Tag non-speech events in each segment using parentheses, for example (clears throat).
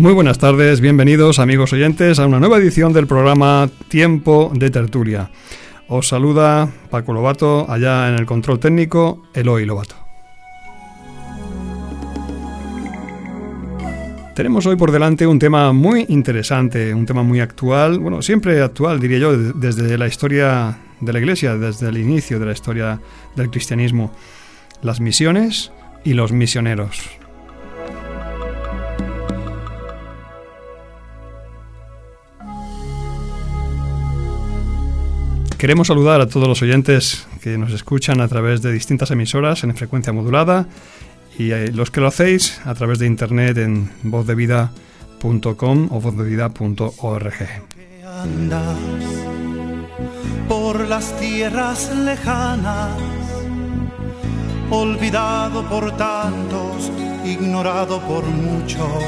Muy buenas tardes, bienvenidos amigos oyentes a una nueva edición del programa Tiempo de Tertulia. Os saluda Paco Lobato, allá en el control técnico, Eloy Lobato. Tenemos hoy por delante un tema muy interesante, un tema muy actual, bueno, siempre actual diría yo, desde la historia de la Iglesia, desde el inicio de la historia del cristianismo, las misiones y los misioneros. Queremos saludar a todos los oyentes que nos escuchan a través de distintas emisoras en frecuencia modulada y eh, los que lo hacéis a través de internet en vozdevida.com o vozdevida.org. Por las tierras lejanas, olvidado por tantos, ignorado por muchos,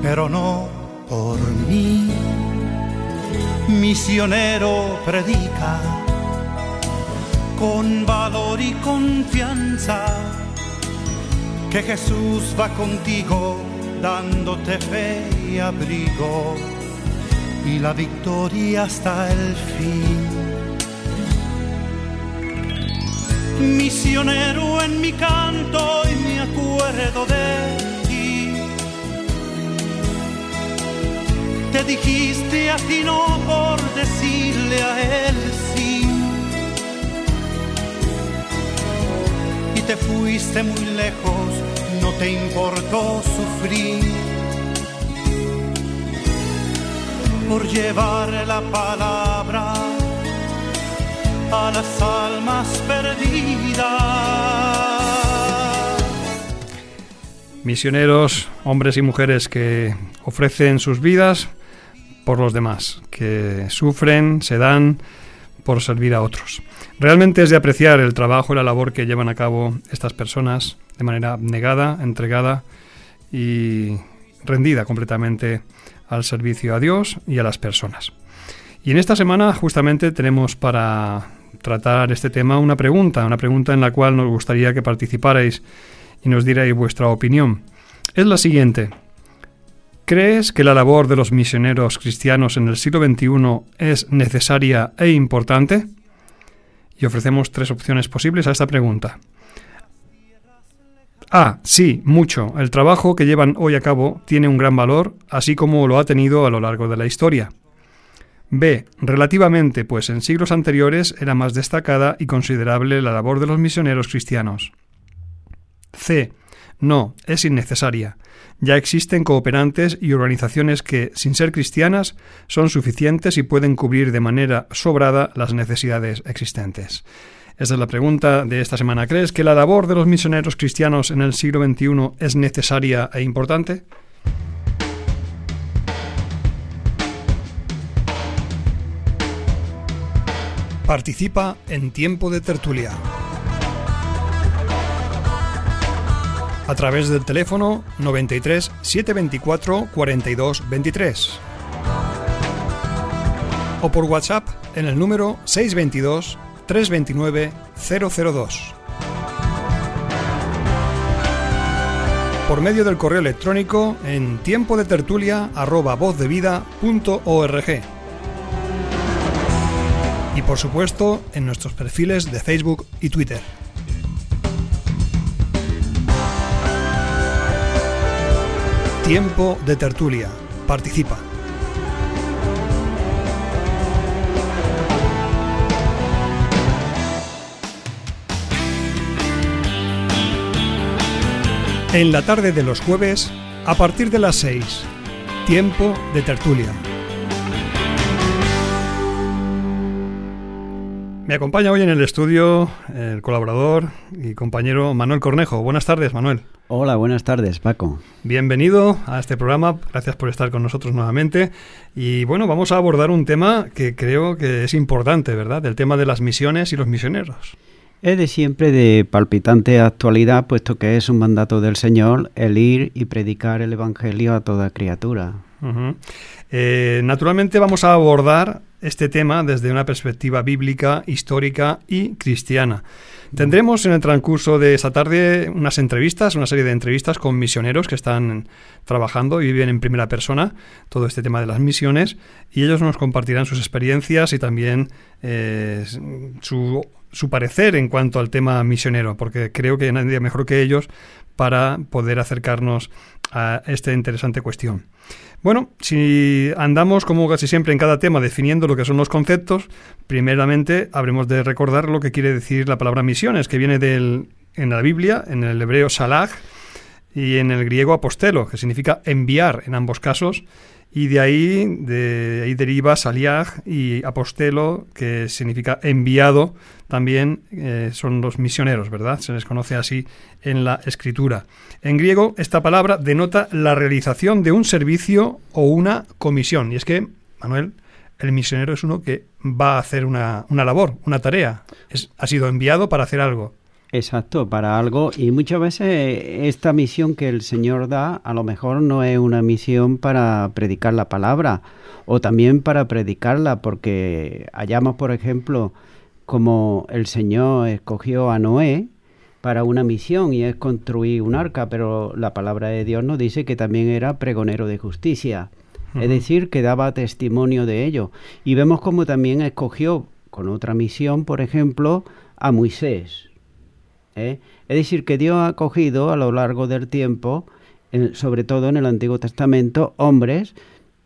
pero no por mí misionero predica con valor y confianza que Jesús va contigo dándote fe y abrigo y la victoria hasta el fin. Misionero en mi canto y me acuerdo de te dijiste a ti no por decirle a él sí. Y te fuiste muy lejos, no te importó sufrir por llevar la palabra a las almas perdidas. Misioneros, hombres y mujeres que ofrecen sus vidas por los demás, que sufren, se dan por servir a otros. Realmente es de apreciar el trabajo y la labor que llevan a cabo estas personas de manera abnegada, entregada y rendida completamente al servicio a Dios y a las personas. Y en esta semana justamente tenemos para tratar este tema una pregunta, una pregunta en la cual nos gustaría que participarais y nos dierais vuestra opinión. Es la siguiente. ¿Crees que la labor de los misioneros cristianos en el siglo XXI es necesaria e importante? Y ofrecemos tres opciones posibles a esta pregunta. A. Sí, mucho. El trabajo que llevan hoy a cabo tiene un gran valor, así como lo ha tenido a lo largo de la historia. B. Relativamente, pues en siglos anteriores era más destacada y considerable la labor de los misioneros cristianos. C. No, es innecesaria. Ya existen cooperantes y organizaciones que, sin ser cristianas, son suficientes y pueden cubrir de manera sobrada las necesidades existentes. Esta es la pregunta de esta semana. ¿Crees que la labor de los misioneros cristianos en el siglo XXI es necesaria e importante? Participa en Tiempo de Tertulia. A través del teléfono 93 724 42 23 o por WhatsApp en el número 622 329 002. Por medio del correo electrónico en tiempo de tertulia Y por supuesto en nuestros perfiles de Facebook y Twitter. Tiempo de tertulia. Participa. En la tarde de los jueves, a partir de las 6, tiempo de tertulia. Me acompaña hoy en el estudio el colaborador y compañero Manuel Cornejo. Buenas tardes, Manuel. Hola, buenas tardes, Paco. Bienvenido a este programa. Gracias por estar con nosotros nuevamente. Y bueno, vamos a abordar un tema que creo que es importante, ¿verdad? El tema de las misiones y los misioneros. Es de siempre de palpitante actualidad, puesto que es un mandato del Señor el ir y predicar el Evangelio a toda criatura. Eh, naturalmente vamos a abordar este tema desde una perspectiva bíblica, histórica y cristiana. Tendremos en el transcurso de esta tarde unas entrevistas, una serie de entrevistas con misioneros que están trabajando y viven en primera persona todo este tema de las misiones y ellos nos compartirán sus experiencias y también eh, su, su parecer en cuanto al tema misionero, porque creo que nadie mejor que ellos para poder acercarnos a esta interesante cuestión. Bueno, si andamos como casi siempre en cada tema definiendo lo que son los conceptos, primeramente habremos de recordar lo que quiere decir la palabra misiones, que viene del, en la Biblia, en el hebreo salag y en el griego apostelo, que significa enviar en ambos casos, y de ahí, de ahí deriva saliag y apostelo, que significa enviado, también eh, son los misioneros, ¿verdad? Se les conoce así en la escritura. En griego, esta palabra denota la realización de un servicio o una comisión. Y es que, Manuel, el misionero es uno que va a hacer una, una labor, una tarea. Es, ha sido enviado para hacer algo. Exacto, para algo. Y muchas veces esta misión que el Señor da a lo mejor no es una misión para predicar la palabra o también para predicarla, porque hallamos, por ejemplo, como el Señor escogió a Noé para una misión y es construir un arca, pero la palabra de Dios nos dice que también era pregonero de justicia. Es decir, que daba testimonio de ello. Y vemos como también escogió con otra misión, por ejemplo, a Moisés ¿eh? Es decir, que Dios ha cogido a lo largo del tiempo, sobre todo en el Antiguo Testamento, hombres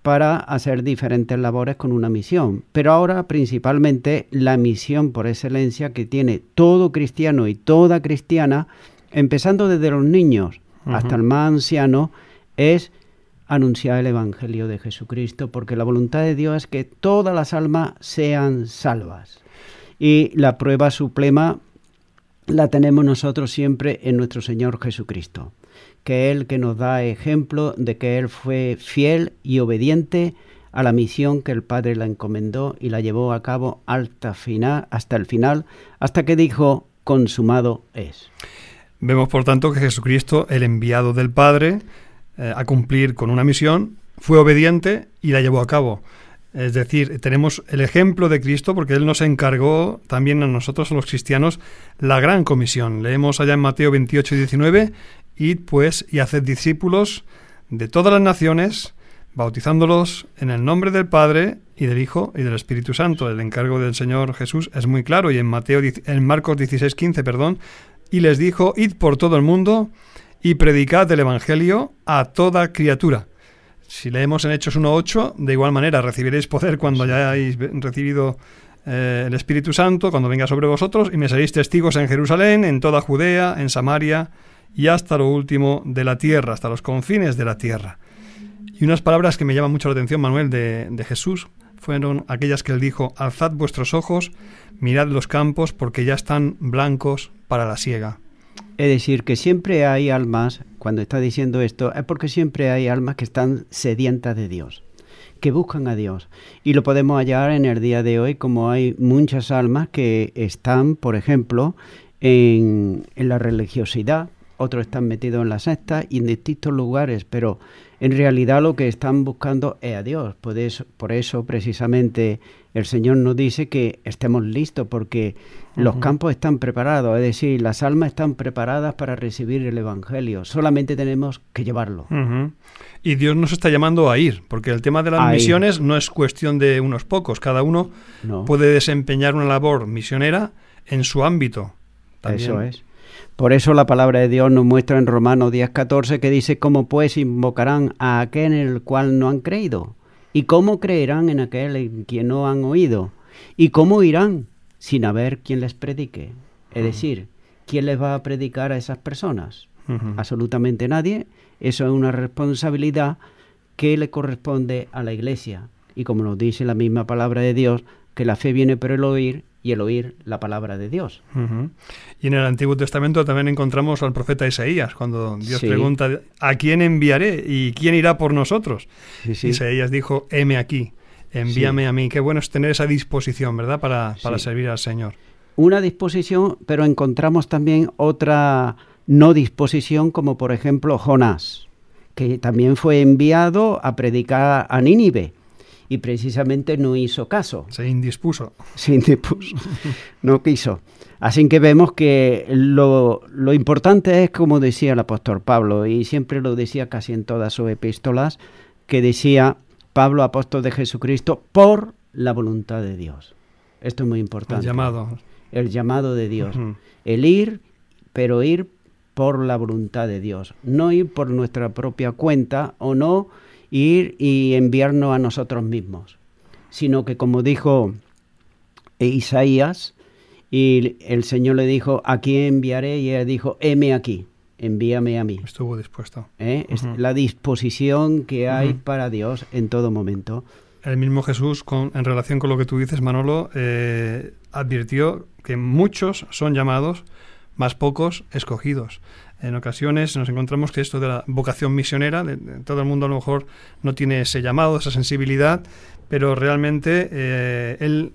para hacer diferentes labores con una misión. Pero ahora principalmente la misión por excelencia que tiene todo cristiano y toda cristiana, empezando desde los niños hasta el más anciano, es anunciar el Evangelio de Jesucristo, porque la voluntad de Dios es que todas las almas sean salvas. Y la prueba suprema la tenemos nosotros siempre en nuestro Señor Jesucristo, que es el que nos da ejemplo de que Él fue fiel y obediente a la misión que el Padre la encomendó y la llevó a cabo hasta, final, hasta el final, hasta que dijo, consumado es. Vemos, por tanto, que Jesucristo, el enviado del Padre, eh, a cumplir con una misión, fue obediente y la llevó a cabo. Es decir, tenemos el ejemplo de Cristo porque Él nos encargó también a nosotros, a los cristianos, la gran comisión. Leemos allá en Mateo 28 y 19, id pues y haced discípulos de todas las naciones, bautizándolos en el nombre del Padre y del Hijo y del Espíritu Santo. El encargo del Señor Jesús es muy claro y en Mateo en Marcos 16, 15, perdón, y les dijo, id por todo el mundo y predicad el evangelio a toda criatura. Si leemos en Hechos 1.8, de igual manera recibiréis poder cuando hayáis recibido eh, el Espíritu Santo, cuando venga sobre vosotros, y me seréis testigos en Jerusalén, en toda Judea, en Samaria y hasta lo último de la tierra, hasta los confines de la tierra. Y unas palabras que me llaman mucho la atención, Manuel, de, de Jesús, fueron aquellas que él dijo, alzad vuestros ojos, mirad los campos, porque ya están blancos para la siega. Es decir, que siempre hay almas, cuando está diciendo esto, es porque siempre hay almas que están sedientas de Dios, que buscan a Dios. Y lo podemos hallar en el día de hoy como hay muchas almas que están, por ejemplo, en, en la religiosidad, otros están metidos en la secta y en distintos lugares, pero en realidad lo que están buscando es a Dios. Por eso, por eso precisamente el Señor nos dice que estemos listos porque los campos están preparados, es decir, las almas están preparadas para recibir el Evangelio. Solamente tenemos que llevarlo. Y Dios nos está llamando a ir, porque el tema de las misiones no es cuestión de unos pocos. Cada uno puede desempeñar una labor misionera en su ámbito. Eso es. Por eso la palabra de Dios nos muestra en Romanos 10:14 que dice, ¿cómo pues invocarán a aquel en el cual no han creído? ¿Y cómo creerán en aquel en quien no han oído? ¿Y cómo irán sin haber quien les predique? Es decir, ¿quién les va a predicar a esas personas? Absolutamente nadie. Eso es una responsabilidad que le corresponde a la iglesia. Y como nos dice la misma palabra de Dios, que la fe viene por el oír y el oír la palabra de Dios. Y en el Antiguo Testamento también encontramos al profeta Isaías, cuando Dios pregunta, ¿a quién enviaré y quién irá por nosotros? Isaías dijo, heme aquí, envíame a mí. Qué bueno es tener esa disposición, ¿verdad?, para, para servir al Señor. Una disposición, pero encontramos también otra no disposición, como por ejemplo Jonás, que también fue enviado a predicar a Nínive y precisamente no hizo caso. Se indispuso. Se indispuso. no quiso. Así que vemos que lo, lo, importante es, como decía el apóstol Pablo, y siempre lo decía casi en todas sus epístolas, que decía Pablo, apóstol de Jesucristo, por la voluntad de Dios. Esto es muy importante. El llamado. El llamado de Dios. El ir, pero ir por la voluntad de Dios. No ir por nuestra propia cuenta o no ir y enviarnos a nosotros mismos, sino que como dijo Isaías, y el Señor le dijo, aquí enviaré, y él dijo, heme aquí, envíame a mí. Estuvo dispuesto. ¿Eh? Es la disposición que hay para Dios en todo momento. El mismo Jesús, con, en relación con lo que tú dices, Manolo, eh, advirtió que muchos son llamados, más pocos escogidos en ocasiones nos encontramos que esto de la vocación misionera, de, todo el mundo a lo mejor no tiene ese llamado, esa sensibilidad, pero realmente eh, él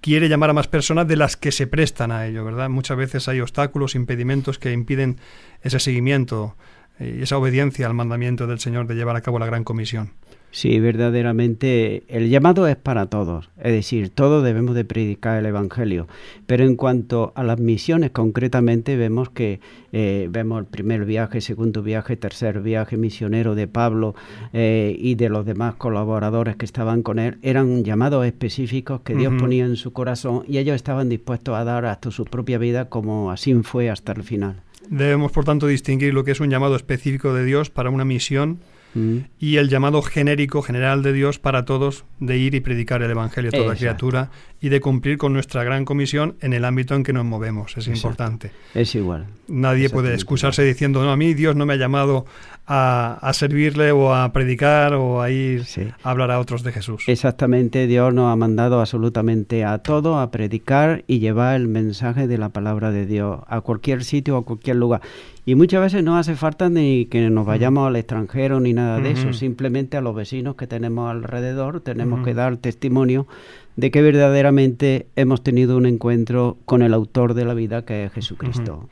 quiere llamar a más personas de las que se prestan a ello, ¿verdad? Muchas veces hay obstáculos, impedimentos que impiden ese seguimiento y esa obediencia al mandamiento del Señor de llevar a cabo la gran comisión. Sí, verdaderamente el llamado es para todos, es decir, todos debemos de predicar el Evangelio, pero en cuanto a las misiones concretamente vemos que eh, vemos el primer viaje, segundo viaje, tercer viaje misionero de Pablo eh, y de los demás colaboradores que estaban con él, eran llamados específicos que Dios ponía en su corazón y ellos estaban dispuestos a dar hasta su propia vida como así fue hasta el final. Debemos, por tanto, distinguir lo que es un llamado específico de Dios para una misión Mm. y el llamado genérico, general de Dios para todos de ir y predicar el Evangelio a toda criatura y de cumplir con nuestra gran comisión en el ámbito en que nos movemos. Es importante. Es igual. Nadie puede excusarse diciendo, no, a mí Dios no me ha llamado a, servirle o a predicar o a ir a hablar a otros de Jesús. Exactamente, Dios nos ha mandado absolutamente a todo a predicar y llevar el mensaje de la palabra de Dios a cualquier sitio, a cualquier lugar. Y muchas veces no hace falta ni que nos vayamos al extranjero ni nada de eso, simplemente a los vecinos que tenemos alrededor tenemos que dar testimonio de que verdaderamente hemos tenido un encuentro con el autor de la vida que es Jesucristo.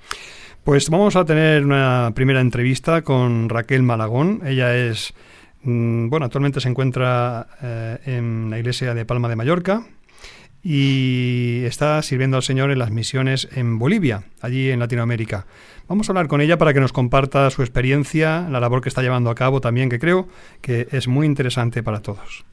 Pues vamos a tener una primera entrevista con Raquel Malagón. Ella es, mm, bueno, actualmente se encuentra eh, en la iglesia de Palma de Mallorca y está sirviendo al Señor en las misiones en Bolivia, allí en Latinoamérica. Vamos a hablar con ella para que nos comparta su experiencia, la labor que está llevando a cabo también, que creo que es muy interesante para todos.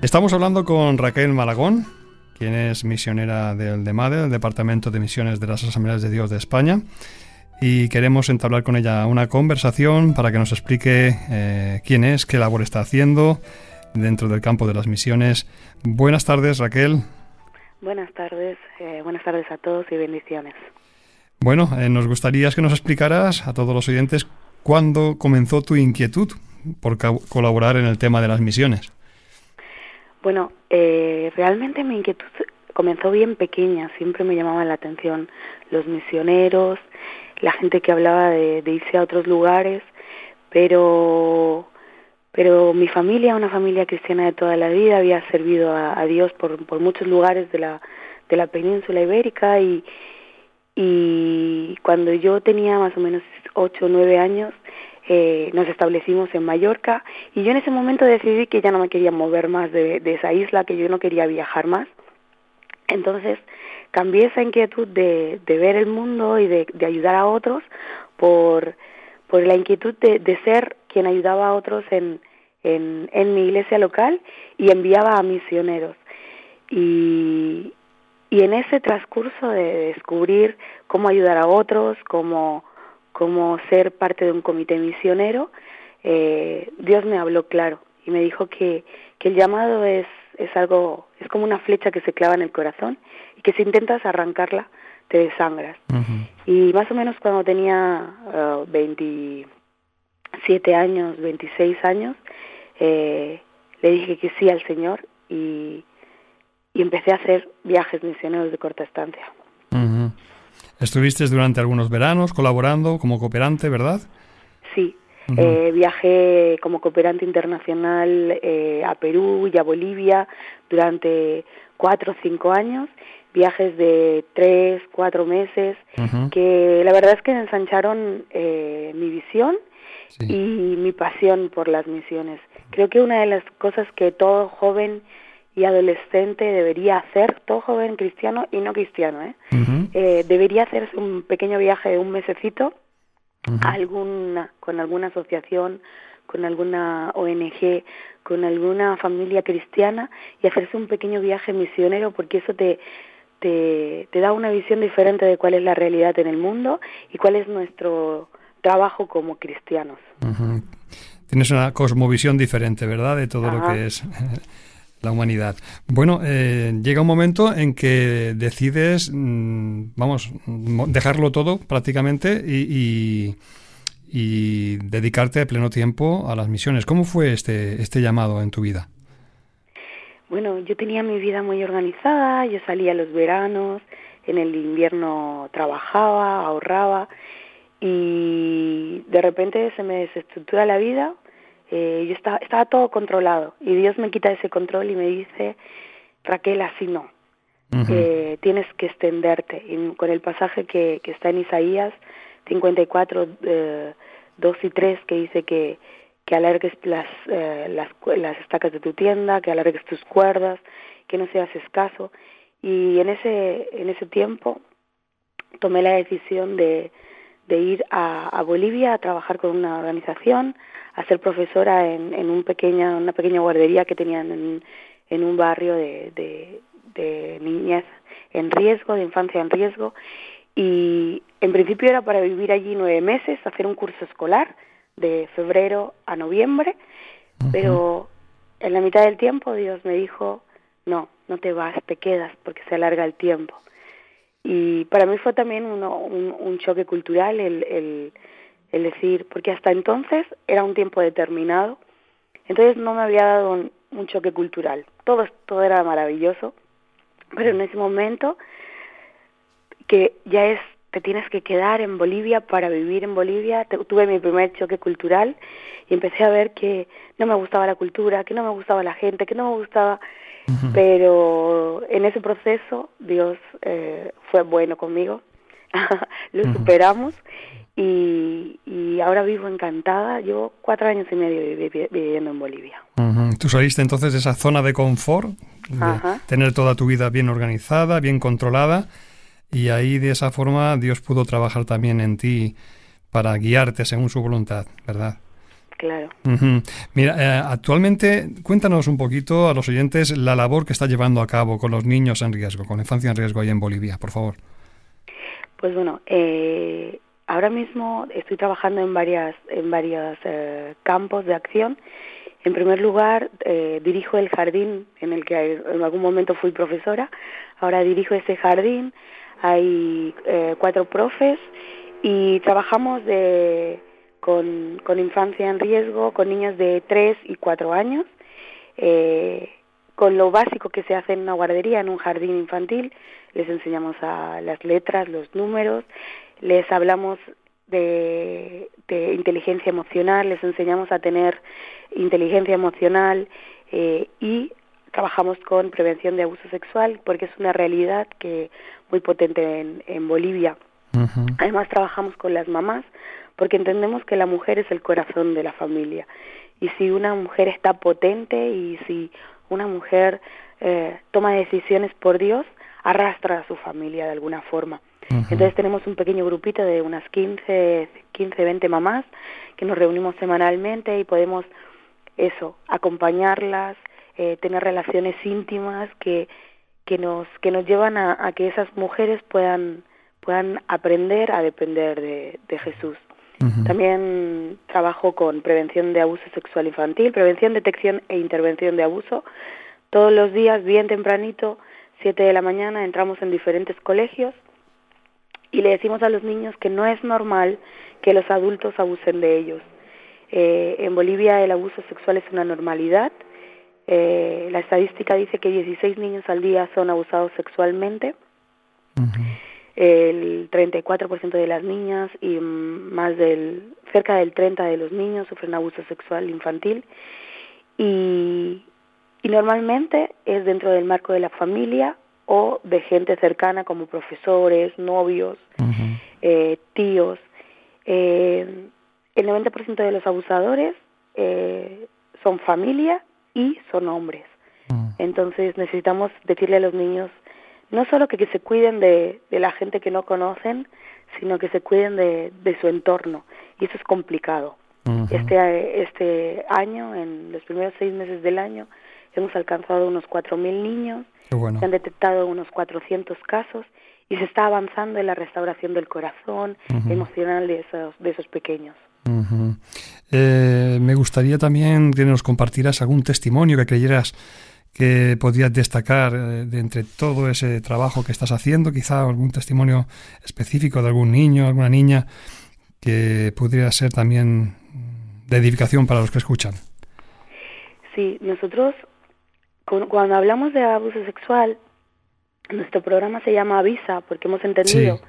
Estamos hablando con Raquel Malagón, quien es misionera del DEMADE, del Departamento de Misiones de las Asambleas de Dios de España, y queremos entablar con ella una conversación para que nos explique eh, quién es, qué labor está haciendo dentro del campo de las misiones. Buenas tardes, Raquel. Buenas tardes, eh, buenas tardes a todos y bendiciones. Bueno, eh, nos gustaría que nos explicaras a todos los oyentes cuándo comenzó tu inquietud por colaborar en el tema de las misiones. Bueno, eh, realmente mi inquietud comenzó bien pequeña, siempre me llamaban la atención los misioneros, la gente que hablaba de, irse a otros lugares, pero pero mi familia, una familia cristiana de toda la vida, había servido a, Dios por, por, muchos lugares de la, de la península ibérica y, y cuando yo tenía más o menos ocho o nueve años, eh, nos establecimos en Mallorca y yo en ese momento decidí que ya no me quería mover más de, esa isla, que yo no quería viajar más. Entonces cambié esa inquietud de, ver el mundo y de, ayudar a otros por, por la inquietud de, ser quien ayudaba a otros en, en, en mi iglesia local y enviaba a misioneros. Y, y en ese transcurso de descubrir cómo ayudar a otros, cómo como ser parte de un comité misionero, eh, Dios me habló claro y me dijo que, que el llamado es, es algo, es como una flecha que se clava en el corazón y que si intentas arrancarla te desangras. Y más o menos cuando tenía uh, 20, siete años, 26 años, eh, le dije que sí al Señor y, y empecé a hacer viajes misioneros de corta estancia. Estuviste durante algunos veranos colaborando como cooperante, ¿verdad? Sí, eh, viajé como cooperante internacional eh, a Perú y a Bolivia durante cuatro o cinco años, viajes de tres, cuatro meses, que la verdad es que ensancharon eh, mi visión y mi pasión por las misiones. Creo que una de las cosas que todo joven y adolescente debería hacer, todo joven cristiano y no cristiano, ¿eh? eh debería hacerse un pequeño viaje de un mesecito alguna, con alguna asociación, con alguna ONG, con alguna familia cristiana y hacerse un pequeño viaje misionero porque eso te, te, te da una visión diferente de cuál es la realidad en el mundo y cuál es nuestro trabajo como cristianos. Tienes una cosmovisión diferente, ¿verdad? De todo lo que es la humanidad. Bueno, eh, llega un momento en que decides, mm, vamos, dejarlo todo prácticamente y, y, dedicarte a pleno tiempo a las misiones. ¿Cómo fue este, este llamado en tu vida? Bueno, yo tenía mi vida muy organizada, yo salía los veranos, en el invierno trabajaba, ahorraba y de repente se me desestructura la vida eh, yo estaba, estaba todo controlado y Dios me quita ese control y me dice, Raquel, así no, eh, tienes que extenderte. Y con el pasaje que, que está en Isaías 54, eh, 2 y 3, que dice que, que alargues las, eh, las, las estacas de tu tienda, que alargues tus cuerdas, que no seas escaso. Y en ese, en ese tiempo tomé la decisión de, de ir a, a Bolivia a trabajar con una organización, a ser profesora en, en un pequeña, una pequeña guardería que tenían en, en un barrio de, de, de niñez en riesgo, de infancia en riesgo. Y en principio era para vivir allí nueve meses, hacer un curso escolar de febrero a noviembre, pero en la mitad del tiempo Dios me dijo, no, no te vas, te quedas porque se alarga el tiempo. Y para mí fue también uno, un, un choque cultural el, el, el decir, porque hasta entonces era un tiempo determinado, entonces no me había dado un, choque cultural. Todo, todo era maravilloso, pero en ese momento que ya es, te tienes que quedar en Bolivia para vivir en Bolivia, tuve mi primer choque cultural y empecé a ver que no me gustaba la cultura, que no me gustaba la gente, que no me gustaba, pero en ese proceso Dios eh, fue bueno conmigo, (laughs) lo superamos y, ahora vivo encantada. Llevo cuatro años y medio viviendo en Bolivia. Tú saliste entonces de esa zona de confort, de tener toda tu vida bien organizada, bien controlada, y ahí de esa forma Dios pudo trabajar también en ti para guiarte según su voluntad, ¿verdad? Claro. Mira, eh, actualmente cuéntanos un poquito a los oyentes la labor que está llevando a cabo con los niños en riesgo, con la infancia en riesgo ahí en Bolivia, por favor. Pues bueno, eh, ahora mismo estoy trabajando en varias en varios eh, campos de acción. En primer lugar, eh, dirijo el jardín en el que en algún momento fui profesora. Ahora dirijo ese jardín. Hay eh, cuatro profes y trabajamos de, con, con, infancia en riesgo, con niños de 3 y 4 años, con lo básico que se hace en una guardería, en un jardín infantil. Les enseñamos a las letras, los números, les hablamos de, inteligencia emocional, les enseñamos a tener inteligencia emocional eh, y trabajamos con prevención de abuso sexual porque es una realidad que muy potente en, Bolivia. Además trabajamos con las mamás porque entendemos que la mujer es el corazón de la familia y si una mujer está potente y si una mujer eh, toma decisiones por Dios, arrastra a su familia de alguna forma. Entonces tenemos un pequeño grupito de unas 15, 15, 20 mamás que nos reunimos semanalmente y podemos eso, acompañarlas, eh, tener relaciones íntimas que, que, nos, que nos llevan a, que esas mujeres puedan, puedan aprender a depender de, de Jesús. También trabajo con prevención de abuso sexual infantil, prevención, detección e intervención de abuso. Todos los días, bien tempranito, 7 de la mañana, entramos en diferentes colegios y le decimos a los niños que no es normal que los adultos abusen de ellos. Eh, en Bolivia el abuso sexual es una normalidad. Eh, la estadística dice que 16 niños al día son abusados sexualmente. El 34% de las niñas y más del cerca del 30 de los niños sufren abuso sexual infantil y, y normalmente es dentro del marco de la familia o de gente cercana como profesores, novios, eh, tíos. Eh, el 90% de los abusadores eh, son familia y son hombres. Mm. Entonces necesitamos decirle a los niños no solo que, se cuiden de, la gente que no conocen, sino que se cuiden de, su entorno. Y eso es complicado. este, este año, en los primeros seis meses del año, hemos alcanzado unos 4.000 niños, se han detectado unos 400 casos y se está avanzando en la restauración del corazón emocional de esos, de esos pequeños. Eh, me gustaría también que nos compartieras algún testimonio que creyeras que podrías destacar eh, de entre todo ese trabajo que estás haciendo, quizá algún testimonio específico de algún niño, alguna niña que pudiera ser también de edificación para los que escuchan. Sí, nosotros cuando hablamos de abuso sexual, nuestro programa se llama Avisa porque hemos entendido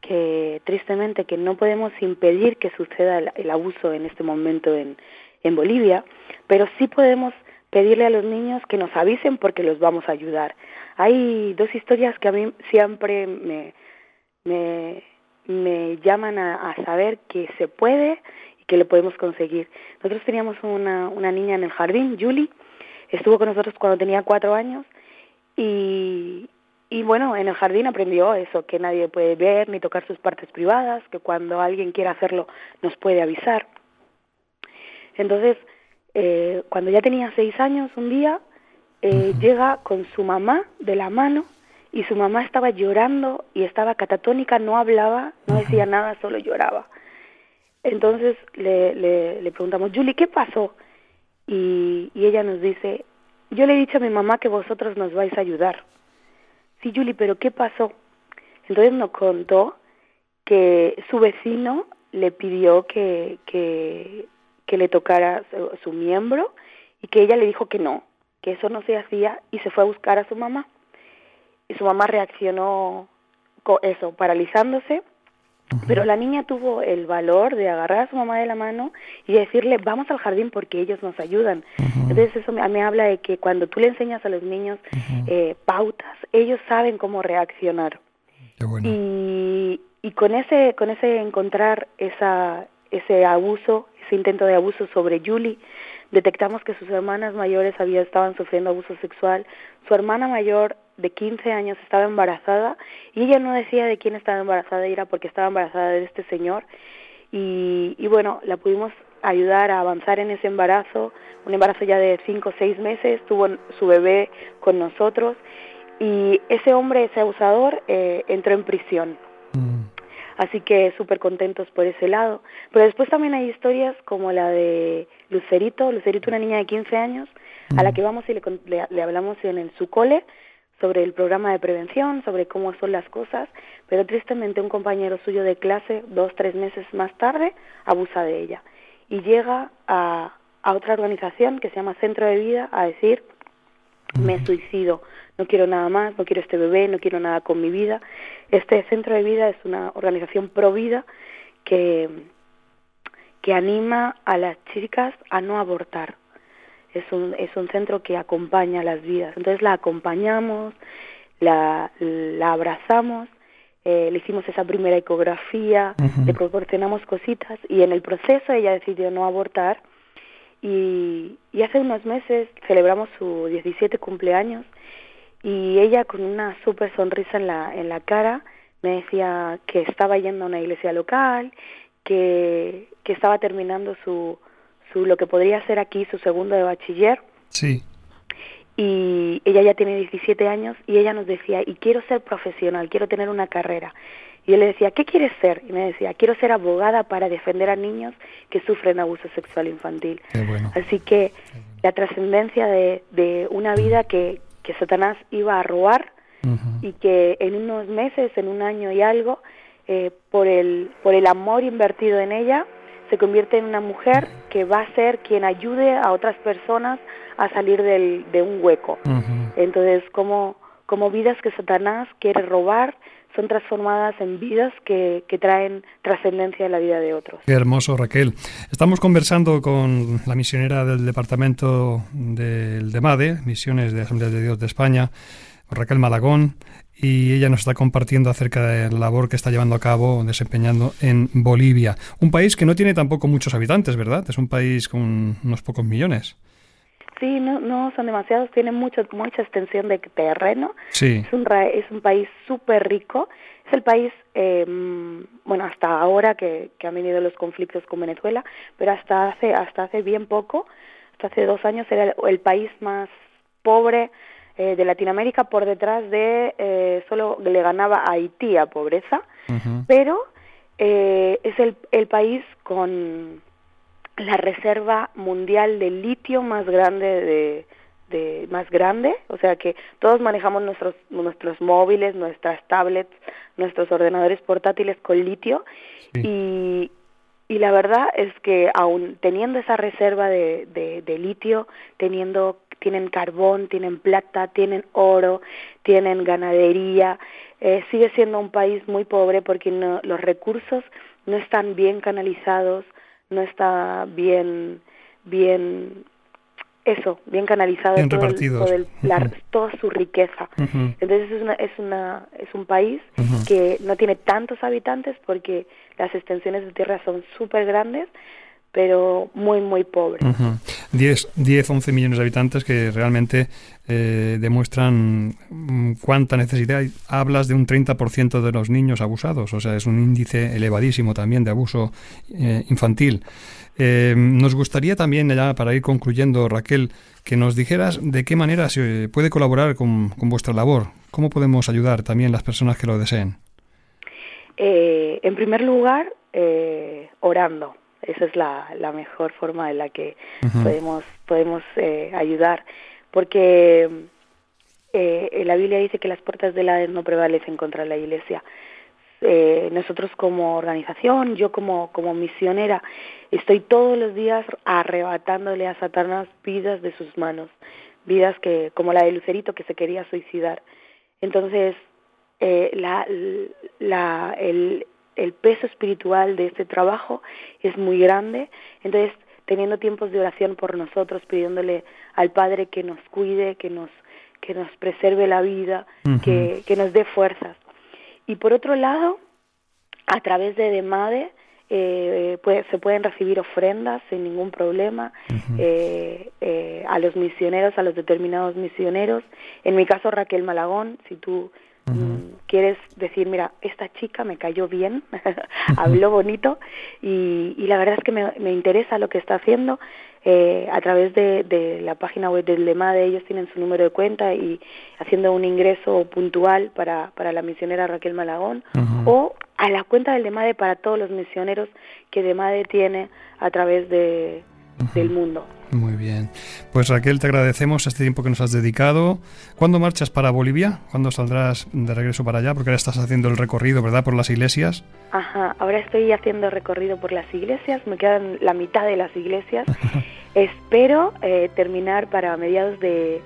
que tristemente que no podemos impedir que suceda el, abuso en este momento en, en Bolivia, pero sí podemos pedirle a los niños que nos avisen porque los vamos a ayudar. Hay dos historias que a mí siempre me, me, me llaman a, saber que se puede y que lo podemos conseguir. Nosotros teníamos una, una niña en el jardín, Julie, estuvo con nosotros cuando tenía cuatro años y, y bueno, en el jardín aprendió eso, que nadie puede ver ni tocar sus partes privadas, que cuando alguien quiera hacerlo nos puede avisar. Entonces, eh, cuando ya tenía seis años, un día, eh, llega con su mamá de la mano y su mamá estaba llorando y estaba catatónica, no hablaba, no decía nada, solo lloraba. Entonces le, le, le preguntamos, Julie, ¿qué pasó? Y, y ella nos dice, yo le he dicho a mi mamá que vosotros nos vais a ayudar. Sí, Julie, pero ¿qué pasó? Entonces nos contó que su vecino le pidió que, que, que le tocara su, miembro y que ella le dijo que no, que eso no se hacía y se fue a buscar a su mamá. Y su mamá reaccionó con eso, paralizándose, pero la niña tuvo el valor de agarrar a su mamá de la mano y decirle, vamos al jardín porque ellos nos ayudan. Entonces eso me, habla de que cuando tú le enseñas a los niños eh, pautas, ellos saben cómo reaccionar. Y, y con ese, con ese encontrar esa, ese abuso, ese intento de abuso sobre Julie, detectamos que sus hermanas mayores había, estaban sufriendo abuso sexual. Su hermana mayor de 15 años estaba embarazada y ella no decía de quién estaba embarazada, era porque estaba embarazada de este señor. Y, y bueno, la pudimos ayudar a avanzar en ese embarazo, un embarazo ya de 5 o 6 meses, tuvo su bebé con nosotros y ese hombre, ese abusador, eh, entró en prisión. Mm. Así que súper contentos por ese lado. Pero después también hay historias como la de Lucerito, Lucerito una niña de 15 años, a la mm. que vamos y le, le, hablamos en el, su cole sobre el programa de prevención, sobre cómo son las cosas, pero tristemente un compañero suyo de clase, dos, tres meses más tarde, abusa de ella. Y llega a, a otra organización que se llama Centro de Vida a decir, me suicido, no quiero nada más, no quiero este bebé, no quiero nada con mi vida. Este centro de vida es una organización pro vida que, que anima a las chicas a no abortar. Es un, es un centro que acompaña las vidas. Entonces la acompañamos, la, la abrazamos, eh, le hicimos esa primera ecografía, le proporcionamos cositas y en el proceso ella decidió no abortar y, y hace unos meses celebramos su 17 cumpleaños y ella con una súper sonrisa en la, en la cara me decía que estaba yendo a una iglesia local, que, que estaba terminando su, su, lo que podría ser aquí su segundo de bachiller. Sí. Y ella ya tiene 17 años y ella nos decía, y quiero ser profesional, quiero tener una carrera. Y yo le decía, ¿qué quieres ser? Y me decía, quiero ser abogada para defender a niños que sufren abuso sexual infantil. Así que la trascendencia de, de una vida que, que Satanás iba a robar y que en unos meses, en un año y algo, eh, por, el, por el amor invertido en ella, se convierte en una mujer que va a ser quien ayude a otras personas a salir del, de un hueco. Entonces, como, como vidas que Satanás quiere robar, son transformadas en vidas que, que traen trascendencia en la vida de otros. Qué hermoso, Raquel. Estamos conversando con la misionera del departamento del DEMADE, Misiones de Asamblea de Dios de España, Raquel Malagón, y ella nos está compartiendo acerca de la labor que está llevando a cabo, desempeñando en Bolivia. Un país que no tiene tampoco muchos habitantes, ¿verdad? Es un país con unos pocos millones. Sí, no, no son demasiados, tienen mucho, mucha extensión de terreno. Sí. Es un, es un país súper rico. Es el país, eh, bueno, hasta ahora que, que han venido los conflictos con Venezuela, pero hasta hace, hasta hace bien poco, hasta hace dos años, era el, el país más pobre eh, de Latinoamérica por detrás de, eh, solo le ganaba a Haití a pobreza, pero eh, es el, el país con la reserva mundial de litio más grande de, de, más grande, o sea que todos manejamos nuestros nuestros móviles, nuestras tablets, nuestros ordenadores portátiles con litio. Y, y la verdad es que aún teniendo esa reserva de, de, de litio, teniendo tienen carbón, tienen plata, tienen oro, tienen ganadería. Eh, sigue siendo un país muy pobre porque no, los recursos no están bien canalizados, no está bien, bien, eso, bien canalizado bien todo, el, todo el, la, uh -huh. toda su riqueza. Uh -huh. Entonces es una, es una, es un país uh -huh. que no tiene tantos habitantes porque las extensiones de tierra son súper grandes, pero muy, muy pobre. Uh -huh. 10, 10, 11 millones de habitantes que realmente eh, demuestran cuánta necesidad. Hablas de un 30% de los niños abusados, o sea, es un índice elevadísimo también de abuso eh, infantil. Eh, nos gustaría también, ya para ir concluyendo, Raquel, que nos dijeras de qué manera se puede colaborar con, con vuestra labor. ¿Cómo podemos ayudar también las personas que lo deseen? Eh, en primer lugar, orando. Esa es la, la, mejor forma en la que uh -huh. podemos, podemos eh, ayudar. Porque eh, la Biblia dice que las puertas del Hades no prevalecen contra la Iglesia. Eh, nosotros como organización, yo como, como misionera, estoy todos los días arrebatándole a Satanás vidas de sus manos, vidas que como la de Lucerito que se quería suicidar. Entonces, eh, la, la, el, el peso espiritual de este trabajo es muy grande. Entonces, teniendo tiempos de oración por nosotros, pidiéndole al Padre que nos cuide, que nos, que nos preserve la vida, uh -huh. que, que nos dé fuerzas. Y por otro lado, a través de DEMADE eh, puede, se pueden recibir ofrendas sin ningún problema uh -huh. eh, eh, a los misioneros, a los determinados misioneros. En mi caso, Raquel Malagón, si tú Uh -huh. quieres decir, mira, esta chica me cayó bien, (laughs) habló bonito y, y, la verdad es que me, me, interesa lo que está haciendo. Eh, a través de, de, la página web del LEMADE ellos tienen su número de cuenta y haciendo un ingreso puntual para, para la misionera Raquel Malagón uh -huh. o a la cuenta del LEMADE para todos los misioneros que LEMADE tiene a través de, uh -huh. del mundo. Muy bien. Pues Raquel, te agradecemos este tiempo que nos has dedicado. ¿Cuándo marchas para Bolivia? ¿Cuándo saldrás de regreso para allá? Porque ahora estás haciendo el recorrido, ¿verdad? Por las iglesias. Ajá, ahora estoy haciendo recorrido por las iglesias, me quedan la mitad de las iglesias. (laughs) Espero eh, terminar para mediados de,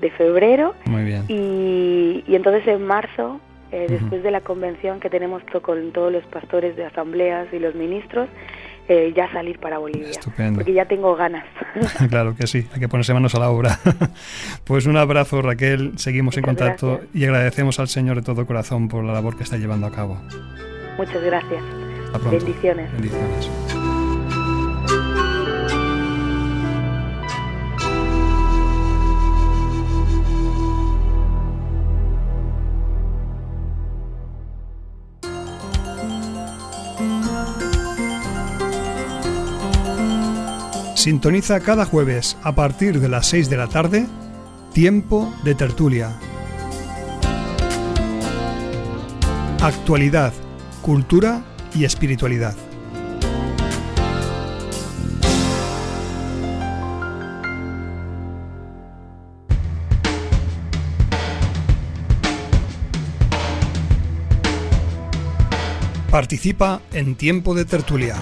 de, febrero. Muy bien. Y, y entonces en marzo, eh, después de la convención que tenemos con todos los pastores de asambleas y los ministros, eh, ya salir para Bolivia. Estupendo. Porque ya tengo ganas. (laughs) claro que sí, hay que ponerse manos a la obra. (laughs) pues un abrazo, Raquel. Seguimos Muchas en contacto gracias. y agradecemos al Señor de todo corazón por la labor que está llevando a cabo. Muchas gracias. Hasta pronto. Bendiciones. Bendiciones. Sintoniza cada jueves a partir de las 6 de la tarde Tiempo de Tertulia. Actualidad, cultura y espiritualidad. Participa en Tiempo de Tertulia.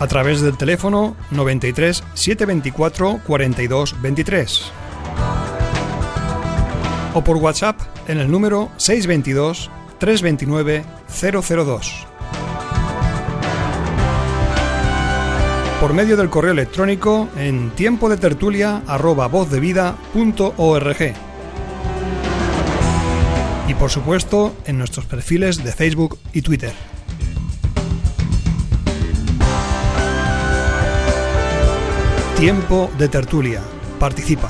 A través del teléfono 93 724 42 23 o por WhatsApp en el número 622 329 002. Por medio del correo electrónico en tiempo de tertulia Y por supuesto en nuestros perfiles de Facebook y Twitter. Tiempo de tertulia. Participa.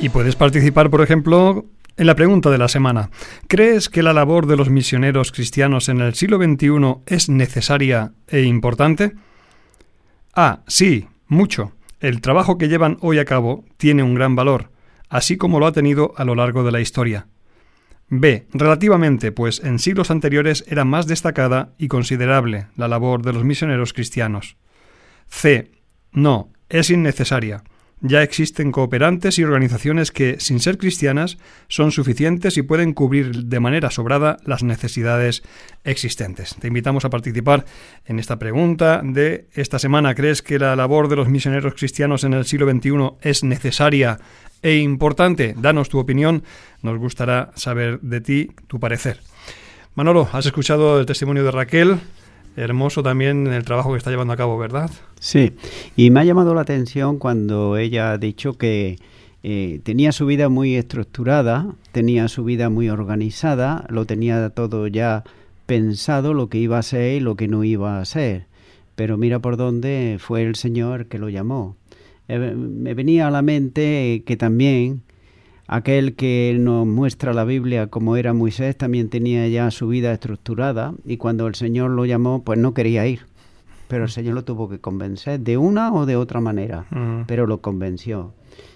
Y puedes participar, por ejemplo, en la pregunta de la semana. ¿Crees que la labor de los misioneros cristianos en el siglo XXI es necesaria e importante? A. Sí, mucho. El trabajo que llevan hoy a cabo tiene un gran valor, así como lo ha tenido a lo largo de la historia. B. Relativamente, pues en siglos anteriores era más destacada y considerable la labor de los misioneros cristianos. C. No, es innecesaria. Ya existen cooperantes y organizaciones que, sin ser cristianas, son suficientes y pueden cubrir de manera sobrada las necesidades existentes. Te invitamos a participar en esta pregunta de esta semana. ¿Crees que la labor de los misioneros cristianos en el siglo XXI es necesaria e importante? Danos tu opinión. Nos gustará saber de ti tu parecer. Manolo, has escuchado el testimonio de Raquel hermoso también el trabajo que está llevando a cabo, ¿verdad? Sí, y me ha llamado la atención cuando ella ha dicho que eh, tenía su vida muy estructurada, tenía su vida muy organizada, lo tenía todo ya pensado, lo que iba a ser y lo que no iba a ser. Pero mira por dónde fue el Señor que lo llamó. Eh, me venía a la mente que también Aquel que nos muestra la Biblia como era Moisés también tenía ya su vida estructurada y cuando el Señor lo llamó pues no quería ir. Pero el Señor lo tuvo que convencer de una o de otra manera, pero lo convenció.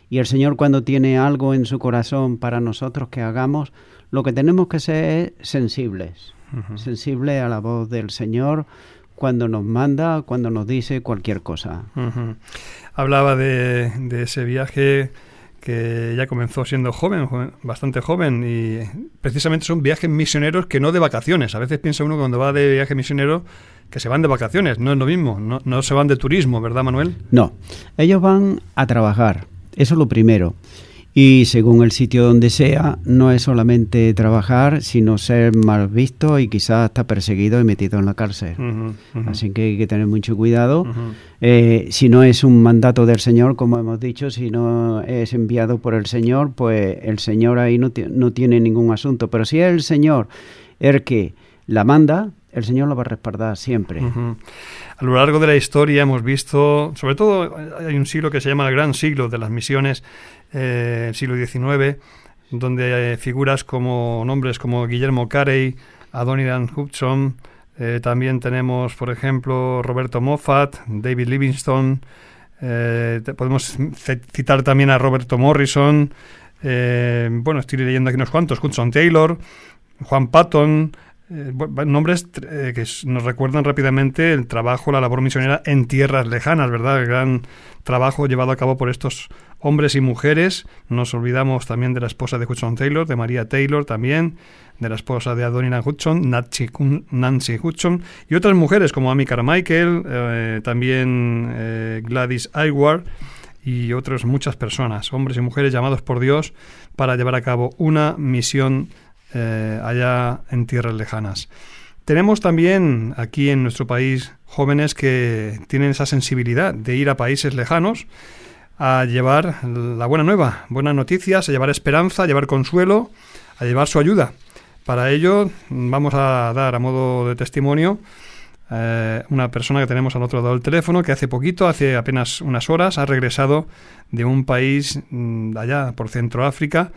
Y el Señor cuando tiene algo en su corazón para nosotros que hagamos, lo que tenemos que ser es sensibles, sensibles a la voz del Señor cuando nos manda, cuando nos dice cualquier cosa. Hablaba de, de ese viaje que ya comenzó siendo joven, bastante joven, y precisamente son viajes misioneros que no de vacaciones. A veces piensa uno cuando va de viaje misionero que se van de vacaciones, no es lo mismo, no, no se van de turismo, ¿verdad Manuel? No, ellos van a trabajar, eso es lo primero. Y según el sitio donde sea, no es solamente trabajar, sino ser mal visto y quizás hasta perseguido y metido en la cárcel. Así que hay que tener mucho cuidado. Eh, si no es un mandato del Señor, como hemos dicho, si no es enviado por el Señor, pues el Señor ahí no, no tiene ningún asunto. Pero si es el Señor el que la manda, el Señor lo va a respaldar siempre. A lo largo de la historia hemos visto, sobre todo hay un siglo que se llama el Gran Siglo de las Misiones, eh, el siglo XIX, donde hay figuras como nombres como Guillermo Carey, Adoniran Hudson, eh, también tenemos, por ejemplo, Roberto Moffat, David Livingstone, eh, podemos citar también a Roberto Morrison, bueno, estoy leyendo aquí unos cuantos, Hudson Taylor, Juan Patton, eh, nombres eh, que nos recuerdan rápidamente el trabajo, la labor misionera en tierras lejanas, ¿verdad? El gran trabajo llevado a cabo por estos hombres y mujeres. Nos olvidamos también de la esposa de Hudson Taylor, de María Taylor también, de la esposa de Adonina Hudson, Nancy Hudson, y otras mujeres como Amy Carmichael, eh, también Gladys Aylward y otras muchas personas, hombres y mujeres llamados por Dios para llevar a cabo una misión eh, allá en tierras lejanas. Tenemos también aquí en nuestro país jóvenes que tienen esa sensibilidad de ir a países lejanos a llevar la buena nueva, buenas noticias, a llevar esperanza, a llevar consuelo, a llevar su ayuda. Para ello vamos a dar a modo de testimonio eh, una persona que tenemos al otro lado del teléfono que hace poquito, hace apenas unas horas, ha regresado de un país mm, allá por Centroáfrica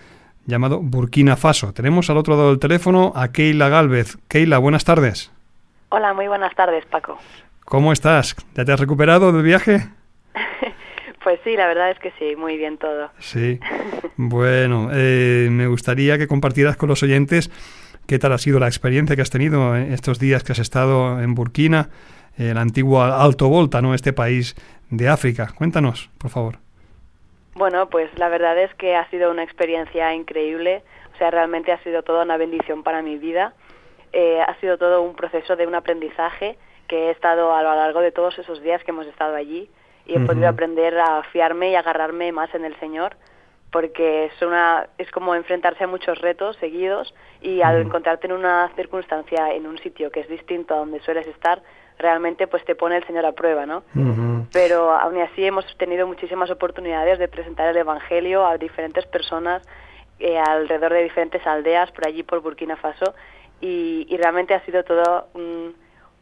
llamado Burkina Faso. Tenemos al otro lado del teléfono a Keila Galvez. Keila, buenas tardes. Hola, muy buenas tardes, Paco. ¿Cómo estás? ¿Ya te has recuperado del viaje? (laughs) pues sí, la verdad es que sí, muy bien todo. Sí. (laughs) Bueno, eh, me gustaría que compartieras con los oyentes qué tal ha sido la experiencia que has tenido estos días que has estado en Burkina, el antiguo Alto Volta, ¿no? Este país de África. Cuéntanos, por favor. Bueno, pues la verdad es que ha sido una experiencia increíble. O sea, realmente ha sido toda una bendición para mi vida. Eh, ha sido todo un proceso de un aprendizaje que he estado a lo largo de todos esos días que hemos estado allí y he podido aprender a fiarme y agarrarme más en el Señor porque es una es como enfrentarse a muchos retos seguidos y al encontrarte en una circunstancia en un sitio que es distinto a donde sueles estar realmente pues te pone el Señor a prueba no pero aún así hemos tenido muchísimas oportunidades de presentar el evangelio a diferentes personas eh, alrededor de diferentes aldeas por allí por Burkina Faso y, y realmente ha sido todo un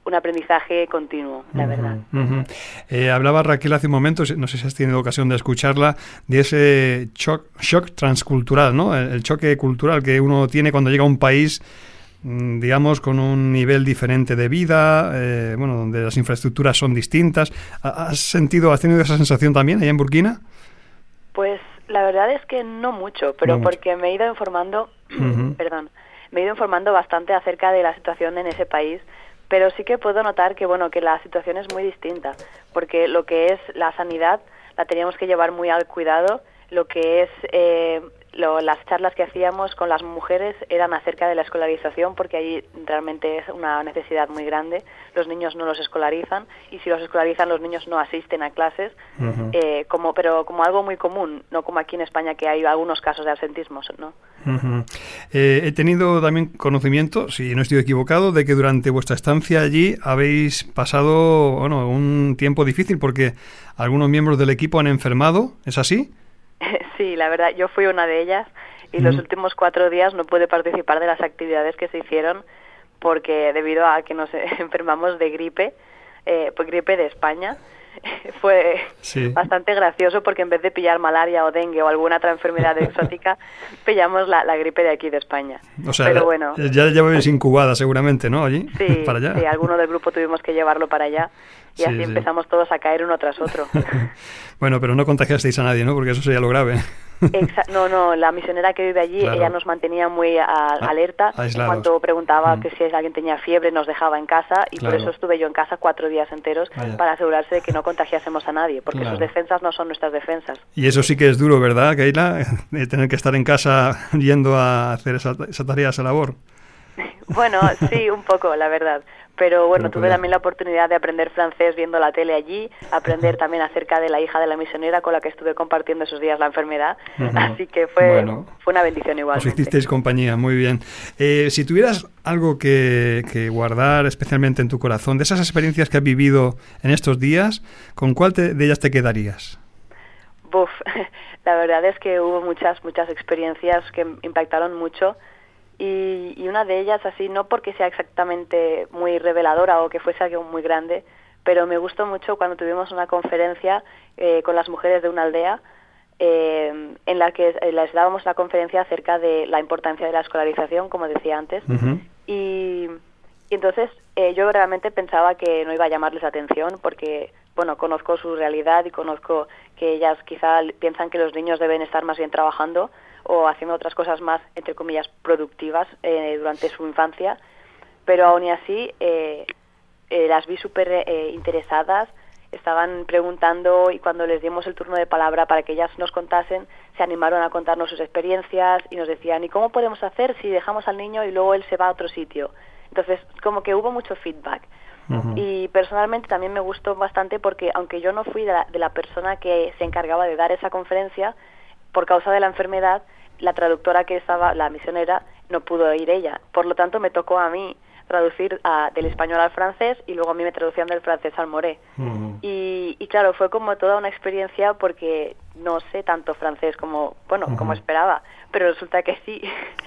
un aprendizaje continuo, la verdad. Eh, hablaba Raquel hace un momento, no sé si has tenido ocasión de escucharla, de ese shock, shock transcultural, ¿no? El, choque cultural que uno tiene cuando llega a un país digamos, con un nivel diferente de vida, eh, bueno, donde las infraestructuras son distintas. ¿Has sentido, has tenido esa sensación también allá en Burkina? Pues la verdad es que no mucho, pero porque me he ido informando, (clears throat) perdón, me he ido informando bastante acerca de la situación en ese país pero sí que puedo notar que bueno que la situación es muy distinta porque lo que es la sanidad la teníamos que llevar muy al cuidado lo que es eh, las charlas que hacíamos con las mujeres eran acerca de la escolarización porque ahí realmente es una necesidad muy grande. Los niños no los escolarizan y si los escolarizan los niños no asisten a clases, eh, como pero como algo muy común, no como aquí en España que hay algunos casos de absentismo, ¿no? Eh, he tenido también conocimiento, si no estoy equivocado, de que durante vuestra estancia allí habéis pasado bueno, un tiempo difícil porque algunos miembros del equipo han enfermado, ¿es así? (laughs) Sí, la verdad, yo fui una de ellas y los últimos cuatro días no pude participar de las actividades que se hicieron porque debido a que nos (laughs) enfermamos de gripe, eh, pues gripe de España, (laughs) fue bastante gracioso porque en vez de pillar malaria o dengue o alguna otra enfermedad exótica, pillamos la, gripe de aquí de España. O sea, Pero bueno, ya lleváis incubada seguramente, ¿no? Allí, sí, para allá. Sí, alguno del grupo tuvimos que llevarlo para allá y así empezamos todos a caer uno tras otro. (laughs) bueno, pero no contagiasteis a nadie, ¿no? Porque eso sería lo grave. no, no, la misionera que vive allí, ella nos mantenía muy alerta. En cuanto preguntaba mm. que si alguien tenía fiebre, nos dejaba en casa y por eso estuve yo en casa cuatro días enteros para asegurarse de que no contagiásemos a nadie, porque sus defensas no son nuestras defensas. Y eso sí que es duro, ¿verdad, Keila? Tener que estar en casa yendo a hacer esa, esa tarea, esa labor. (laughs) Bueno, sí, un poco, la verdad pero bueno, tuve también la oportunidad de aprender francés viendo la tele allí, aprender (laughs) también acerca de la hija de la misionera con la que estuve compartiendo esos días la enfermedad, así que fue, fue una bendición igual. Os hicisteis compañía, muy bien. Eh, si tuvieras algo que, que, guardar especialmente en tu corazón, de esas experiencias que has vivido en estos días, ¿con cuál de ellas te quedarías? Buf, (laughs) la verdad es que hubo muchas, muchas experiencias que impactaron mucho y, una de ellas así, no porque sea exactamente muy reveladora o que fuese algo muy grande, pero me gustó mucho cuando tuvimos una conferencia eh, con las mujeres de una aldea eh, en la que eh, les dábamos la conferencia acerca de la importancia de la escolarización, como decía antes, y, entonces yo realmente pensaba que no iba a llamarles la atención porque, bueno, conozco su realidad y conozco que ellas quizá piensan que los niños deben estar más bien trabajando, o haciendo otras cosas más, entre comillas, productivas eh, durante su infancia, pero aún así eh, eh, las vi súper interesadas, estaban preguntando y cuando les dimos el turno de palabra para que ellas nos contasen, se animaron a contarnos sus experiencias y nos decían, ¿y cómo podemos hacer si dejamos al niño y luego él se va a otro sitio? Entonces, como que hubo mucho feedback. Y personalmente también me gustó bastante porque aunque yo no fui de la, de la persona que se encargaba de dar esa conferencia, por causa de la enfermedad, la traductora que estaba, la misionera, no pudo ir ella. Por lo tanto, me tocó a mí traducir del español al francés y luego a mí me traducían del francés al moré. y, claro, fue como toda una experiencia porque no sé tanto francés como, bueno, como esperaba, pero resulta que sí.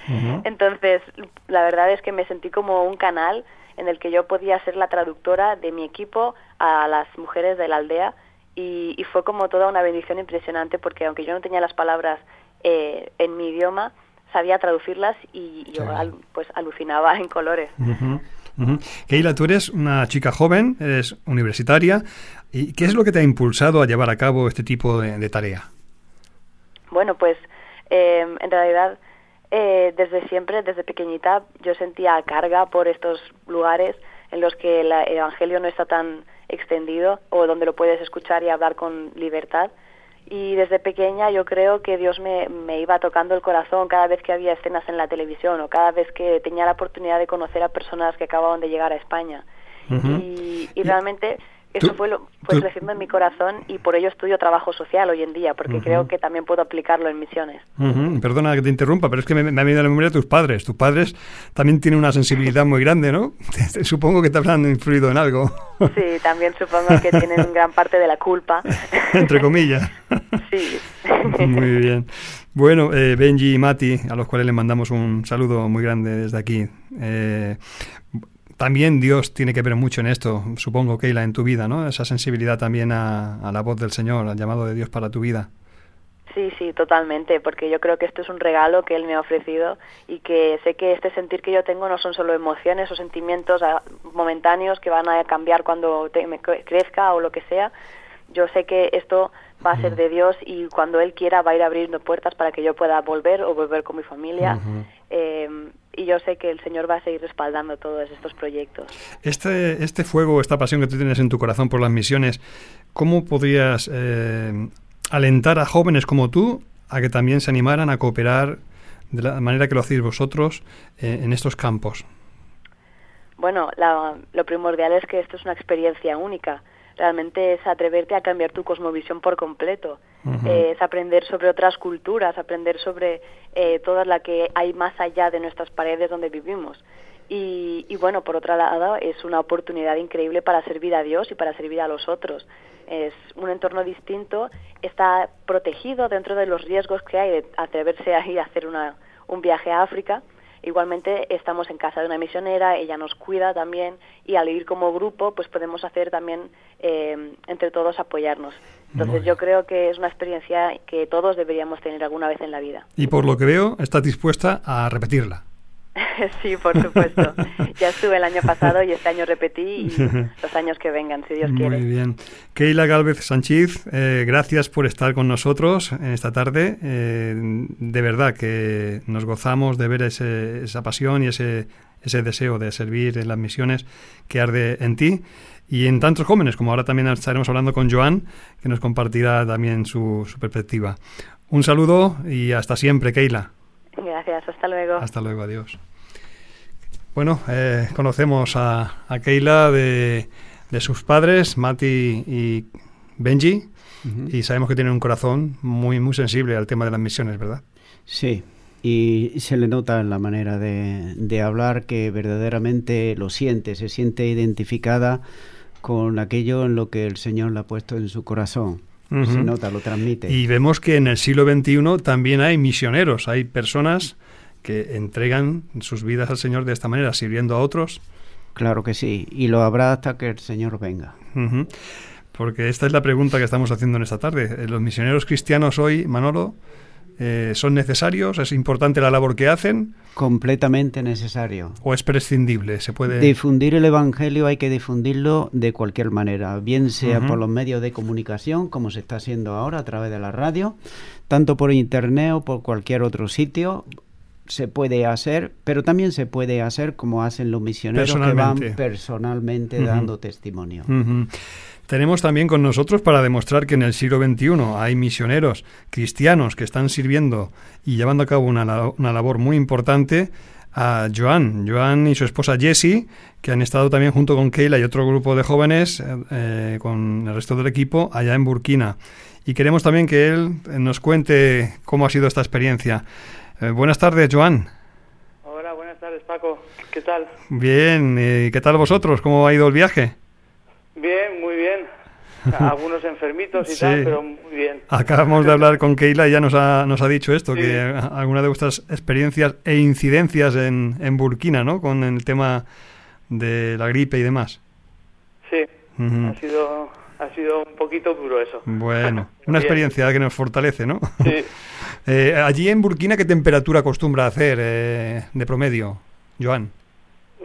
(laughs) Entonces, la verdad es que me sentí como un canal en el que yo podía ser la traductora de mi equipo a las mujeres de la aldea y, y fue como toda una bendición impresionante porque aunque yo no tenía las palabras eh, en mi idioma, sabía traducirlas y yo pues alucinaba en colores. Keila, tú eres una chica joven, eres universitaria. ¿Y qué es lo que te ha impulsado a llevar a cabo este tipo de, tarea? Bueno, pues eh, en realidad eh, desde siempre, desde pequeñita, yo sentía carga por estos lugares en los que el Evangelio no está tan extendido o donde lo puedes escuchar y hablar con libertad y desde pequeña yo creo que Dios me, me, iba tocando el corazón cada vez que había escenas en la televisión o cada vez que tenía la oportunidad de conocer a personas que acababan de llegar a España. y, y, realmente eso fue, lo, fue creciendo en mi corazón y por ello estudio trabajo social hoy en día, porque creo que también puedo aplicarlo en misiones. Perdona que te interrumpa, pero es que me, me ha venido a la memoria tus padres. Tus padres también tienen una sensibilidad muy grande, ¿no? (laughs) supongo que te habrán influido en algo. Sí, también supongo que tienen gran parte de la culpa. (laughs) Entre comillas. Sí. Muy bien. Bueno, eh, Benji y Mati, a los cuales les mandamos un saludo muy grande desde aquí. Eh, también Dios tiene que ver mucho en esto, supongo, Keila, en tu vida, ¿no? Esa sensibilidad también a, la voz del Señor, al llamado de Dios para tu vida. Sí, sí, totalmente, porque yo creo que esto es un regalo que Él me ha ofrecido y que sé que este sentir que yo tengo no son solo emociones o sentimientos ah, momentáneos que van a cambiar cuando me crezca o lo que sea. Yo sé que esto va a ser de Dios y cuando Él quiera va a ir abriendo puertas para que yo pueda volver o volver con mi familia y yo sé que el Señor va a seguir respaldando todos estos proyectos. Este, este fuego, esta pasión que tú tienes en tu corazón por las misiones, ¿cómo podrías eh, alentar a jóvenes como tú a que también se animaran a cooperar de la manera que lo hacéis vosotros eh, en estos campos? Bueno, lo primordial es que esto es una experiencia única realmente es atreverte a cambiar tu cosmovisión por completo, eh, es aprender sobre otras culturas, aprender sobre eh, toda la que hay más allá de nuestras paredes donde vivimos. Y, y, bueno, por otro lado, es una oportunidad increíble para servir a Dios y para servir a los otros. Es un entorno distinto, está protegido dentro de los riesgos que hay de atreverse a ir a hacer una, un viaje a África, Igualmente estamos en casa de una misionera, ella nos cuida también y al ir como grupo pues podemos hacer también eh, entre todos apoyarnos. Entonces yo creo que es una experiencia que todos deberíamos tener alguna vez en la vida. Y por lo que veo, estás dispuesta a repetirla. (laughs) sí, por supuesto. (laughs) ya estuve el año pasado y este año repetí y (laughs) los años que vengan, si Dios quiere. Muy bien. Keila Galvez Sánchez, eh, gracias por estar con nosotros en esta tarde. Eh, de verdad que nos gozamos de ver esa pasión y ese, ese deseo de servir en las misiones que arde en ti y en tantos jóvenes, como ahora también estaremos hablando con Joan, que nos compartirá también su, su perspectiva. Un saludo y hasta siempre, Keila. Gracias, hasta luego. Hasta luego, adiós. Bueno, eh, conocemos a, a Keila de, de, sus padres, Mati y Benji, y sabemos que tiene un corazón muy, muy sensible al tema de las misiones, ¿verdad? Sí, y se le nota en la manera de, de hablar que verdaderamente lo siente, se siente identificada con aquello en lo que el Señor le ha puesto en su corazón. Se nota, lo transmite. Y vemos que en el siglo XXI también hay misioneros, hay personas que entregan sus vidas al Señor de esta manera, sirviendo a otros. Claro que sí, y lo habrá hasta que el Señor venga. Porque esta es la pregunta que estamos haciendo en esta tarde. Eh, ¿Los misioneros cristianos hoy, Manolo, eh, son necesarios? ¿Es importante la labor que hacen? Completamente necesario. ¿O es prescindible? ¿Se puede... Difundir el Evangelio hay que difundirlo de cualquier manera, bien sea por los medios de comunicación, como se está haciendo ahora a través de la radio, tanto por internet o por cualquier otro sitio, se puede hacer, pero también se puede hacer como hacen los misioneros que van personalmente dando testimonio. Tenemos también con nosotros para demostrar que en el siglo XXI hay misioneros cristianos que están sirviendo y llevando a cabo una, labor muy importante a Joan. Joan y su esposa Jessie, que han estado también junto con Keila y otro grupo de jóvenes, eh, con el resto del equipo, allá en Burkina. Y queremos también que él nos cuente cómo ha sido esta experiencia. Eh, buenas tardes, Joan. Hola, buenas tardes, Paco. ¿Qué tal? Bien, ¿y qué tal vosotros? ¿Cómo ha ido el viaje? Bien. (laughs) Algunos enfermitos y tal, pero muy bien. Acabamos de hablar con Keila y ya nos ha, nos ha dicho esto, que alguna de vuestras experiencias e incidencias en, en Burkina, ¿no? Con el tema de la gripe y demás. Sí, ha, sido, ha sido un poquito duro eso. Bueno, (laughs) una experiencia que nos fortalece, ¿no? Sí. (laughs) eh, allí en Burkina, ¿qué temperatura acostumbra hacer eh, de promedio, Joan?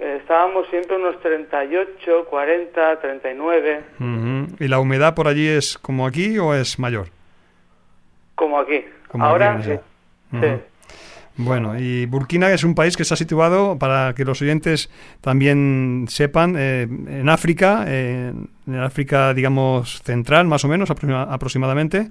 Estábamos siempre unos 38, 40, 39. ¿Y la humedad por allí es como aquí o es mayor? Como aquí. Ahora sí. Bueno, y Burkina es un país que está situado, para que los oyentes también sepan, eh, en África, en África, digamos, central, más o menos, aproximadamente.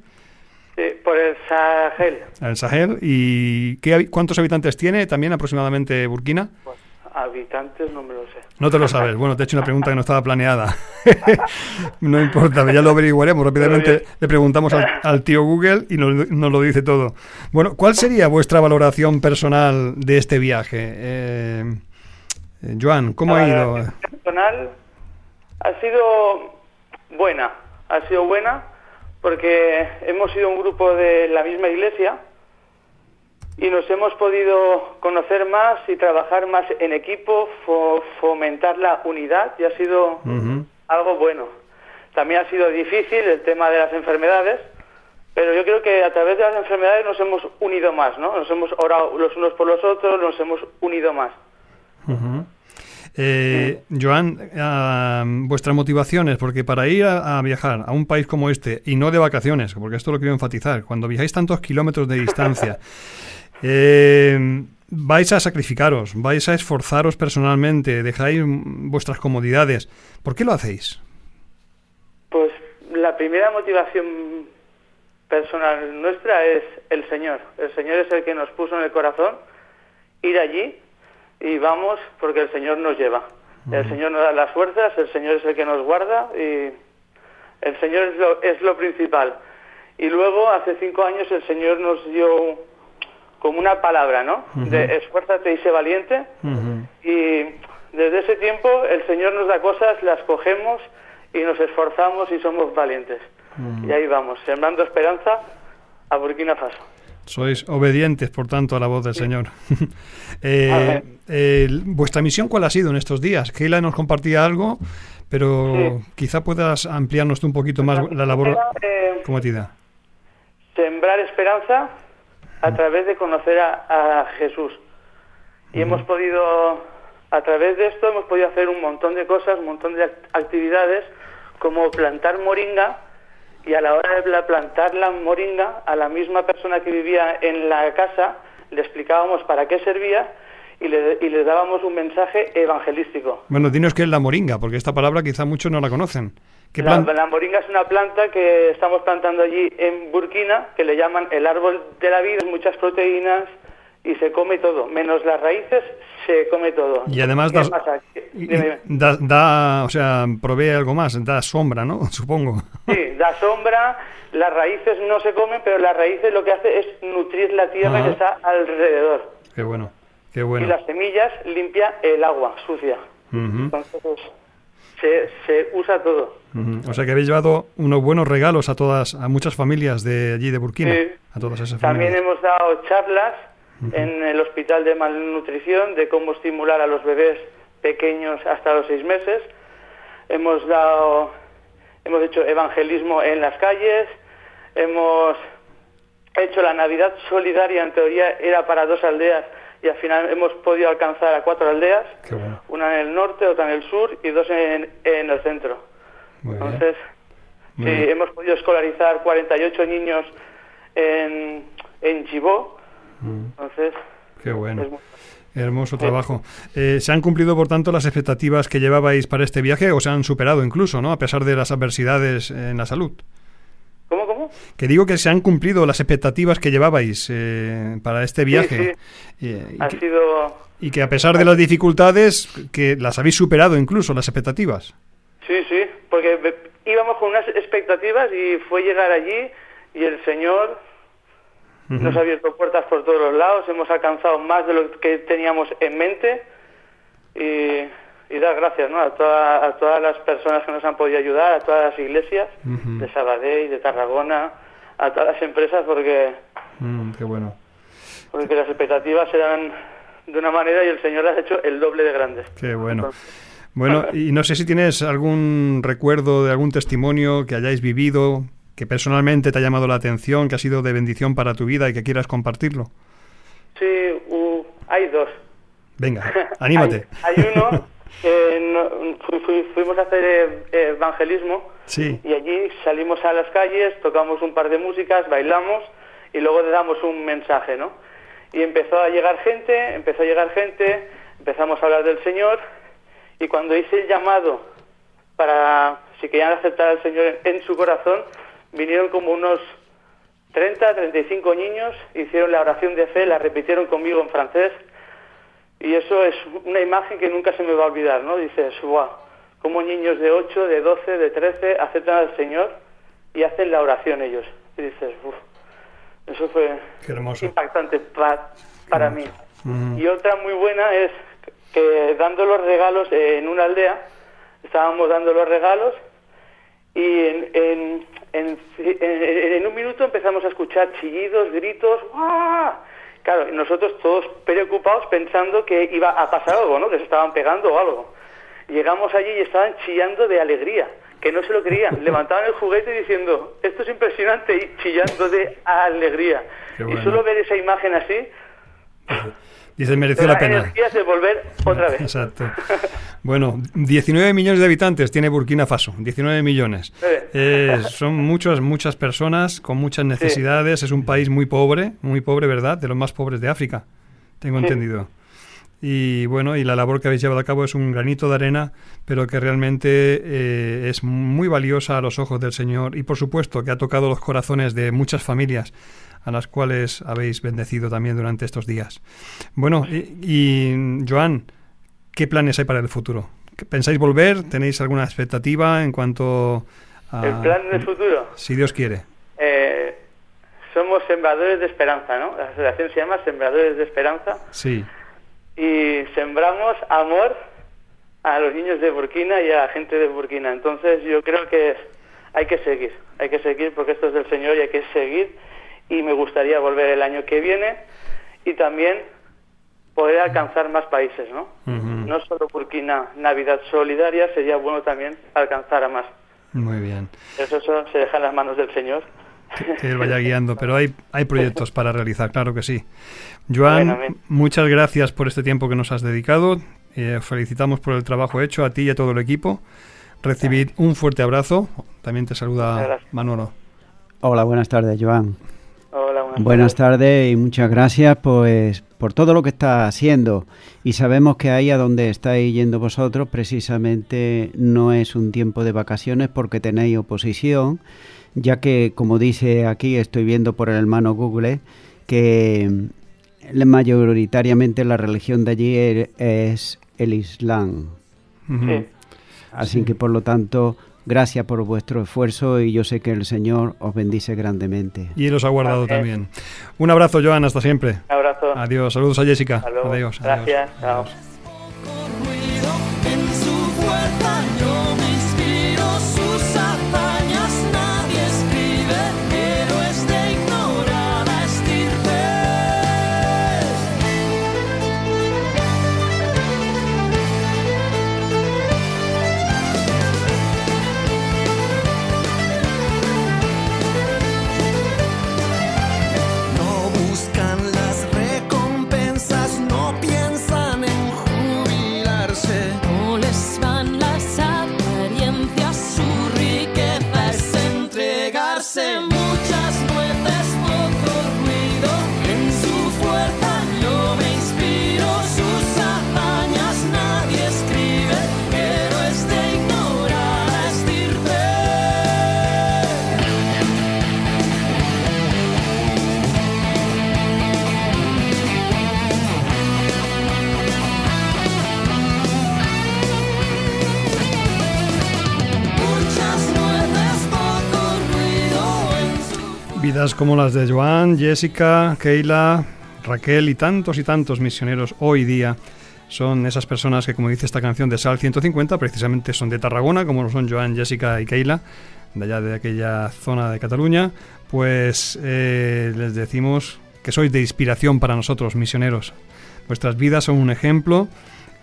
Sí, por el Sahel. El Sahel. ¿Y qué, cuántos habitantes tiene también aproximadamente Burkina? Pues, habitantes no me lo sé. No te lo sabes. Bueno, te he hecho una pregunta que no estaba planeada. (laughs) no importa, ya lo averiguaremos rápidamente. Le preguntamos al, tío Google y nos, lo dice todo. Bueno, ¿cuál sería vuestra valoración personal de este viaje? Eh, eh Joan, ¿cómo ha ido? Personal ha sido buena. Ha sido buena porque hemos sido un grupo de la misma iglesia y nos hemos podido conocer más y trabajar más en equipo, fomentar la unidad y ha sido algo bueno. También ha sido difícil el tema de las enfermedades, pero yo creo que a través de las enfermedades nos hemos unido más, ¿no? Nos hemos orado los unos por los otros, nos hemos unido más. Eh, Joan, uh, vuestras motivaciones, porque para ir a, viajar a un país como este, y no de vacaciones, porque esto lo quiero enfatizar, cuando viajáis tantos kilómetros de distancia, (laughs) eh, vais a sacrificaros, vais a esforzaros personalmente, dejáis vuestras comodidades. ¿Por qué lo hacéis? Pues la primera motivación personal nuestra es el Señor. El Señor es el que nos puso en el corazón ir allí y vamos porque el Señor nos lleva. El Señor nos da las fuerzas, el Señor es el que nos guarda y el Señor es lo, es lo principal. Y luego, hace cinco años, el Señor nos dio como una palabra, ¿no? De esfuérzate y sé valiente. Y desde ese tiempo el Señor nos da cosas, las cogemos y nos esforzamos y somos valientes. Y ahí vamos, sembrando esperanza a Burkina Faso. Sois obedientes, por tanto, a la voz del Señor. (laughs) Eh, ¿Vuestra misión cuál ha sido en estos días? Keila nos compartía algo, pero quizá puedas ampliarnos un poquito más la labor eh, cometida. Sembrar esperanza a través de conocer a, Jesús. Y hemos podido, a través de esto, hemos podido hacer un montón de cosas, un montón de actividades, como plantar moringa, y a la hora de plantar la moringa, a la misma persona que vivía en la casa, le explicábamos para qué servía y le, y le dábamos un mensaje evangelístico. Bueno, dinos qué es la moringa, porque esta palabra quizá muchos no la conocen. La, la, moringa es una planta que estamos plantando allí en Burkina, que le llaman el árbol de la vida, muchas proteínas y se come todo, menos las raíces se come todo. Y además da, da, o sea, provee algo más, da sombra, ¿no? (laughs) Supongo. Sí, da sombra, las raíces no se comen, pero las raíces lo que hace es nutrir la tierra que está alrededor. Qué bueno, qué bueno. Y las semillas limpia el agua sucia. Entonces se, se usa todo. O sea que habéis llevado unos buenos regalos a todas, a muchas familias de allí de Burkina, a todas esas También hemos dado charlas en el Hospital de Malnutrición de cómo estimular a los bebés pequeños hasta los seis meses. Hemos dado, hemos hecho evangelismo en las calles, hemos hecho la Navidad solidaria, en teoría era para dos aldeas y al final hemos podido alcanzar a cuatro aldeas, una en el norte, otra en el sur y dos en, en el centro. Entonces, sí, hemos podido escolarizar 48 niños en, en Chibó, entonces, Qué bueno. Hermoso trabajo. Eh, ¿Se han cumplido, por tanto, las expectativas que llevabais para este viaje o se han superado incluso, ¿no? A pesar de las adversidades en la salud. Que digo que se han cumplido las expectativas que llevabais eh, para este viaje. y, ha sido... y que a pesar de las dificultades, que las habéis superado incluso, las expectativas. Sí, sí, porque íbamos con unas expectativas y fue llegar allí y el Señor nos ha abierto puertas por todos los lados, hemos alcanzado más de lo que teníamos en mente y, dar gracias ¿no? a, a todas las personas que nos han podido ayudar, a todas las iglesias de Sabadell, de Tarragona, a todas las empresas porque, mm, qué bueno. porque las expectativas eran de una manera y el Señor las ha hecho el doble de grandes. Qué bueno. Bueno, y no sé si tienes algún recuerdo de algún testimonio que hayáis vivido que personalmente te ha llamado la atención, que ha sido de bendición para tu vida y que quieras compartirlo? Sí, hay dos. Venga, (laughs) anímate. hay, uno que fuimos a hacer eh, evangelismo sí. y allí salimos a las calles, tocamos un par de músicas, bailamos y luego le damos un mensaje, ¿no? Y empezó a llegar gente, empezó a llegar gente, empezamos a hablar del Señor y cuando hice el llamado para si querían aceptar al Señor en su corazón, vinieron como unos 30, 35 niños hicieron la oración de fe, la repitieron conmigo en francés y eso es una imagen que nunca se me va a olvidar, ¿no? Dices, wow, como niños de 8, de 12, de 13 aceptan al Señor y hacen la oración ellos. Y dices, uff, eso fue impactante para mí. Y otra muy buena es que dando los regalos en una aldea, estábamos dando los regalos y en, en, un minuto empezamos a escuchar chillidos, gritos, ¡ah! Claro, nosotros todos preocupados pensando que iba a pasar algo, ¿no? Que se estaban pegando o algo. Llegamos allí y estaban chillando de alegría, que no se lo creían. (laughs) Levantaban el juguete diciendo, esto es impresionante, y chillando de alegría. Y solo ver esa imagen así, (laughs) Dice, mereció la pena. de volver otra vez. Exacto. (laughs) Bueno, 19 millones de habitantes tiene Burkina Faso, 19 millones. Eh, son muchas, muchas personas con muchas necesidades. Es un país muy pobre, muy pobre, ¿verdad? De los más pobres de África, tengo entendido. Y bueno, y la labor que habéis llevado a cabo es un granito de arena, pero que realmente eh, es muy valiosa a los ojos del Señor y por supuesto que ha tocado los corazones de muchas familias a las cuales habéis bendecido también durante estos días. Bueno, y, Joan, ¿qué planes hay para el futuro? ¿Pensáis volver? ¿Tenéis alguna expectativa en cuanto a... ¿El plan del futuro? Si Dios quiere. Eh, somos sembradores de esperanza, ¿no? La asociación se llama Sembradores de Esperanza. Sí. Y sembramos amor a los niños de Burkina y a la gente de Burkina. Entonces yo creo que hay que seguir, hay que seguir porque esto es del Señor y hay que seguir y me gustaría volver el año que viene y también poder alcanzar más países, ¿no? No solo Burkina, Navidad Solidaria, sería bueno también alcanzar a más. Muy bien. Eso, se deja en las manos del Señor. Que, Él vaya guiando, pero hay, hay proyectos para realizar, claro que sí. Joan, muchas gracias por este tiempo que nos has dedicado. Eh, felicitamos por el trabajo hecho a ti y a todo el equipo. Recibid un fuerte abrazo. También te saluda Manolo. Hola, buenas tardes, Joan buenas, tardes. y muchas gracias pues por todo lo que está haciendo. Y sabemos que ahí a donde estáis yendo vosotros precisamente no es un tiempo de vacaciones porque tenéis oposición, ya que como dice aquí, estoy viendo por el hermano Google, que mayoritariamente la religión de allí er, es el Islam. Así que por lo tanto Gracias por vuestro esfuerzo y yo sé que el Señor os bendice grandemente. Y los ha guardado también. Un abrazo, Joan, hasta siempre. Un abrazo. Adiós, saludos a Jessica. Adiós. Gracias. Como las de Joan, Jessica, Keila, Raquel y tantos y tantos misioneros hoy día son esas personas que, como dice esta canción de Sal 150, precisamente son de Tarragona, como lo son Joan, Jessica y Keila, de allá de aquella zona de Cataluña, pues eh, les decimos que sois de inspiración para nosotros, misioneros. Vuestras vidas son un ejemplo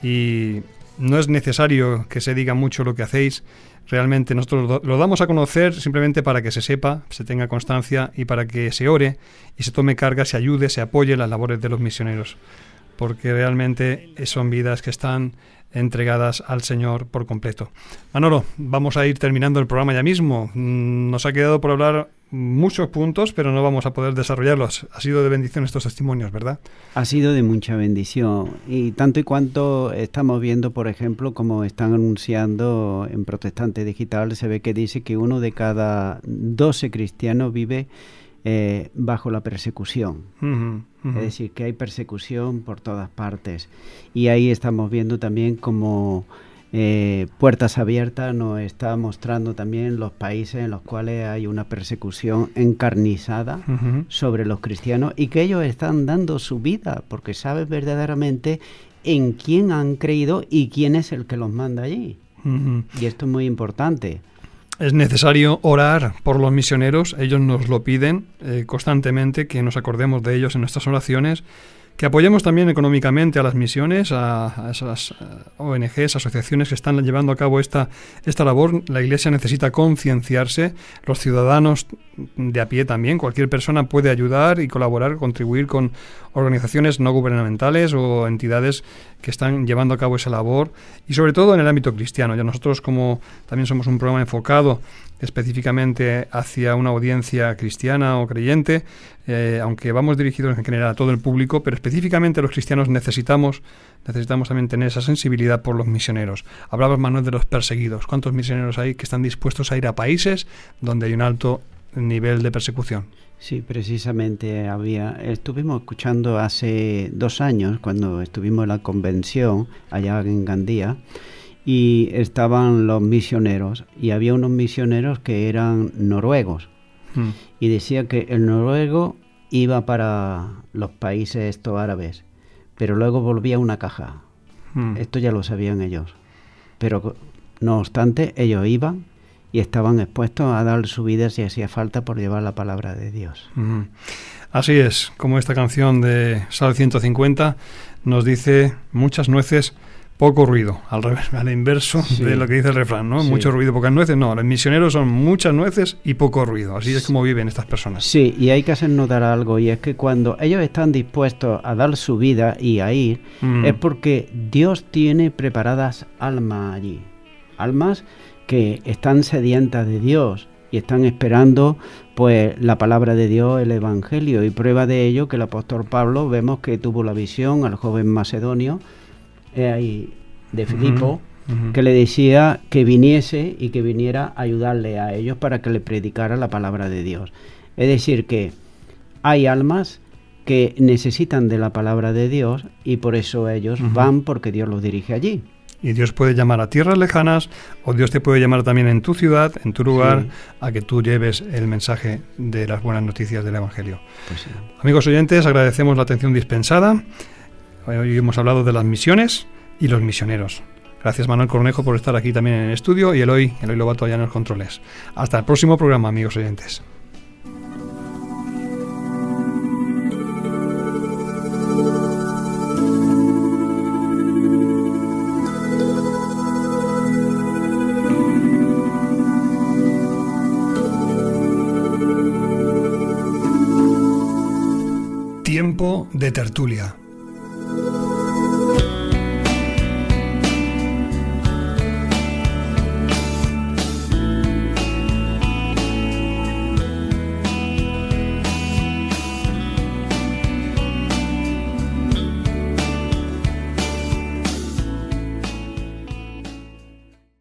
y no es necesario que se diga mucho lo que hacéis, Realmente nosotros lo damos a conocer simplemente para que se sepa, se tenga constancia y para que se ore y se tome carga, se ayude, se apoye las labores de los misioneros. Porque realmente son vidas que están entregadas al Señor por completo. Manolo, vamos a ir terminando el programa ya mismo. Mm, nos ha quedado por hablar muchos puntos, pero no vamos a poder desarrollarlos. Ha sido de bendición estos testimonios, ¿verdad? Ha sido de mucha bendición. Y tanto y cuanto estamos viendo, por ejemplo, como están anunciando en Protestante Digital, se ve que dice que uno de cada 12 cristianos vive eh, bajo la persecución. Es decir, que hay persecución por todas partes. Y ahí estamos viendo también como eh, Puertas Abiertas nos está mostrando también los países en los cuales hay una persecución encarnizada sobre los cristianos y que ellos están dando su vida porque saben verdaderamente en quién han creído y quién es el que los manda allí. Y esto es muy importante. Es necesario orar por los misioneros, ellos nos lo piden eh, constantemente, que nos acordemos de ellos en nuestras oraciones, que apoyemos también económicamente a las misiones, a, a esas eh, ONGs, asociaciones que están llevando a cabo esta, esta labor. La Iglesia necesita concienciarse, los ciudadanos de a pie también, cualquier persona puede ayudar y colaborar, contribuir con organizaciones no gubernamentales o entidades que están llevando a cabo esa labor y sobre todo en el ámbito cristiano. Ya nosotros como también somos un programa enfocado específicamente hacia una audiencia cristiana o creyente, eh, aunque vamos dirigidos en general a todo el público, pero específicamente los cristianos necesitamos necesitamos también tener esa sensibilidad por los misioneros. Hablabas, Manuel, de los perseguidos. ¿Cuántos misioneros hay que están dispuestos a ir a países donde hay un alto nivel de persecución? Sí, precisamente había. Estuvimos escuchando hace dos años, cuando estuvimos en la convención allá en Gandía, y estaban los misioneros, y había unos misioneros que eran noruegos, Mm. y decía que el noruego iba para los países estos árabes, pero luego volvía una caja. Mm. Esto ya lo sabían ellos. Pero no obstante, ellos iban y estaban expuestos a dar su vida si hacía falta por llevar la palabra de Dios. Así es, como esta canción de Sal 150 nos dice muchas nueces, poco ruido, al revés, (laughs) al inverso Sí. de lo que dice el refrán, ¿no? Sí. Mucho ruido, pocas nueces, no, los misioneros son muchas nueces y poco ruido, así es como viven estas personas. Sí, y hay que hacer notar algo, y es que cuando ellos están dispuestos a dar su vida y a ir, Mm. es porque Dios tiene preparadas almas allí. Almas que están sedientas de Dios y están esperando pues la palabra de Dios, el Evangelio. Y prueba de ello que el apóstol Pablo vemos que tuvo la visión al joven macedonio eh, ahí de Filipo, que le decía que viniese y que viniera a ayudarle a ellos para que le predicara la palabra de Dios. Es decir, que hay almas que necesitan de la palabra de Dios y por eso ellos van porque Dios los dirige allí. Y Dios puede llamar a tierras lejanas o Dios te puede llamar también en tu ciudad, en tu lugar, Sí. a que tú lleves el mensaje de las buenas noticias del Evangelio. Pues sí. Amigos oyentes, agradecemos la atención dispensada. Hoy hemos hablado de las misiones y los misioneros. Gracias Manuel Cornejo por estar aquí también en el estudio y Eloy, Eloy Lobato allá en los controles. Hasta el próximo programa, amigos oyentes. De tertulia.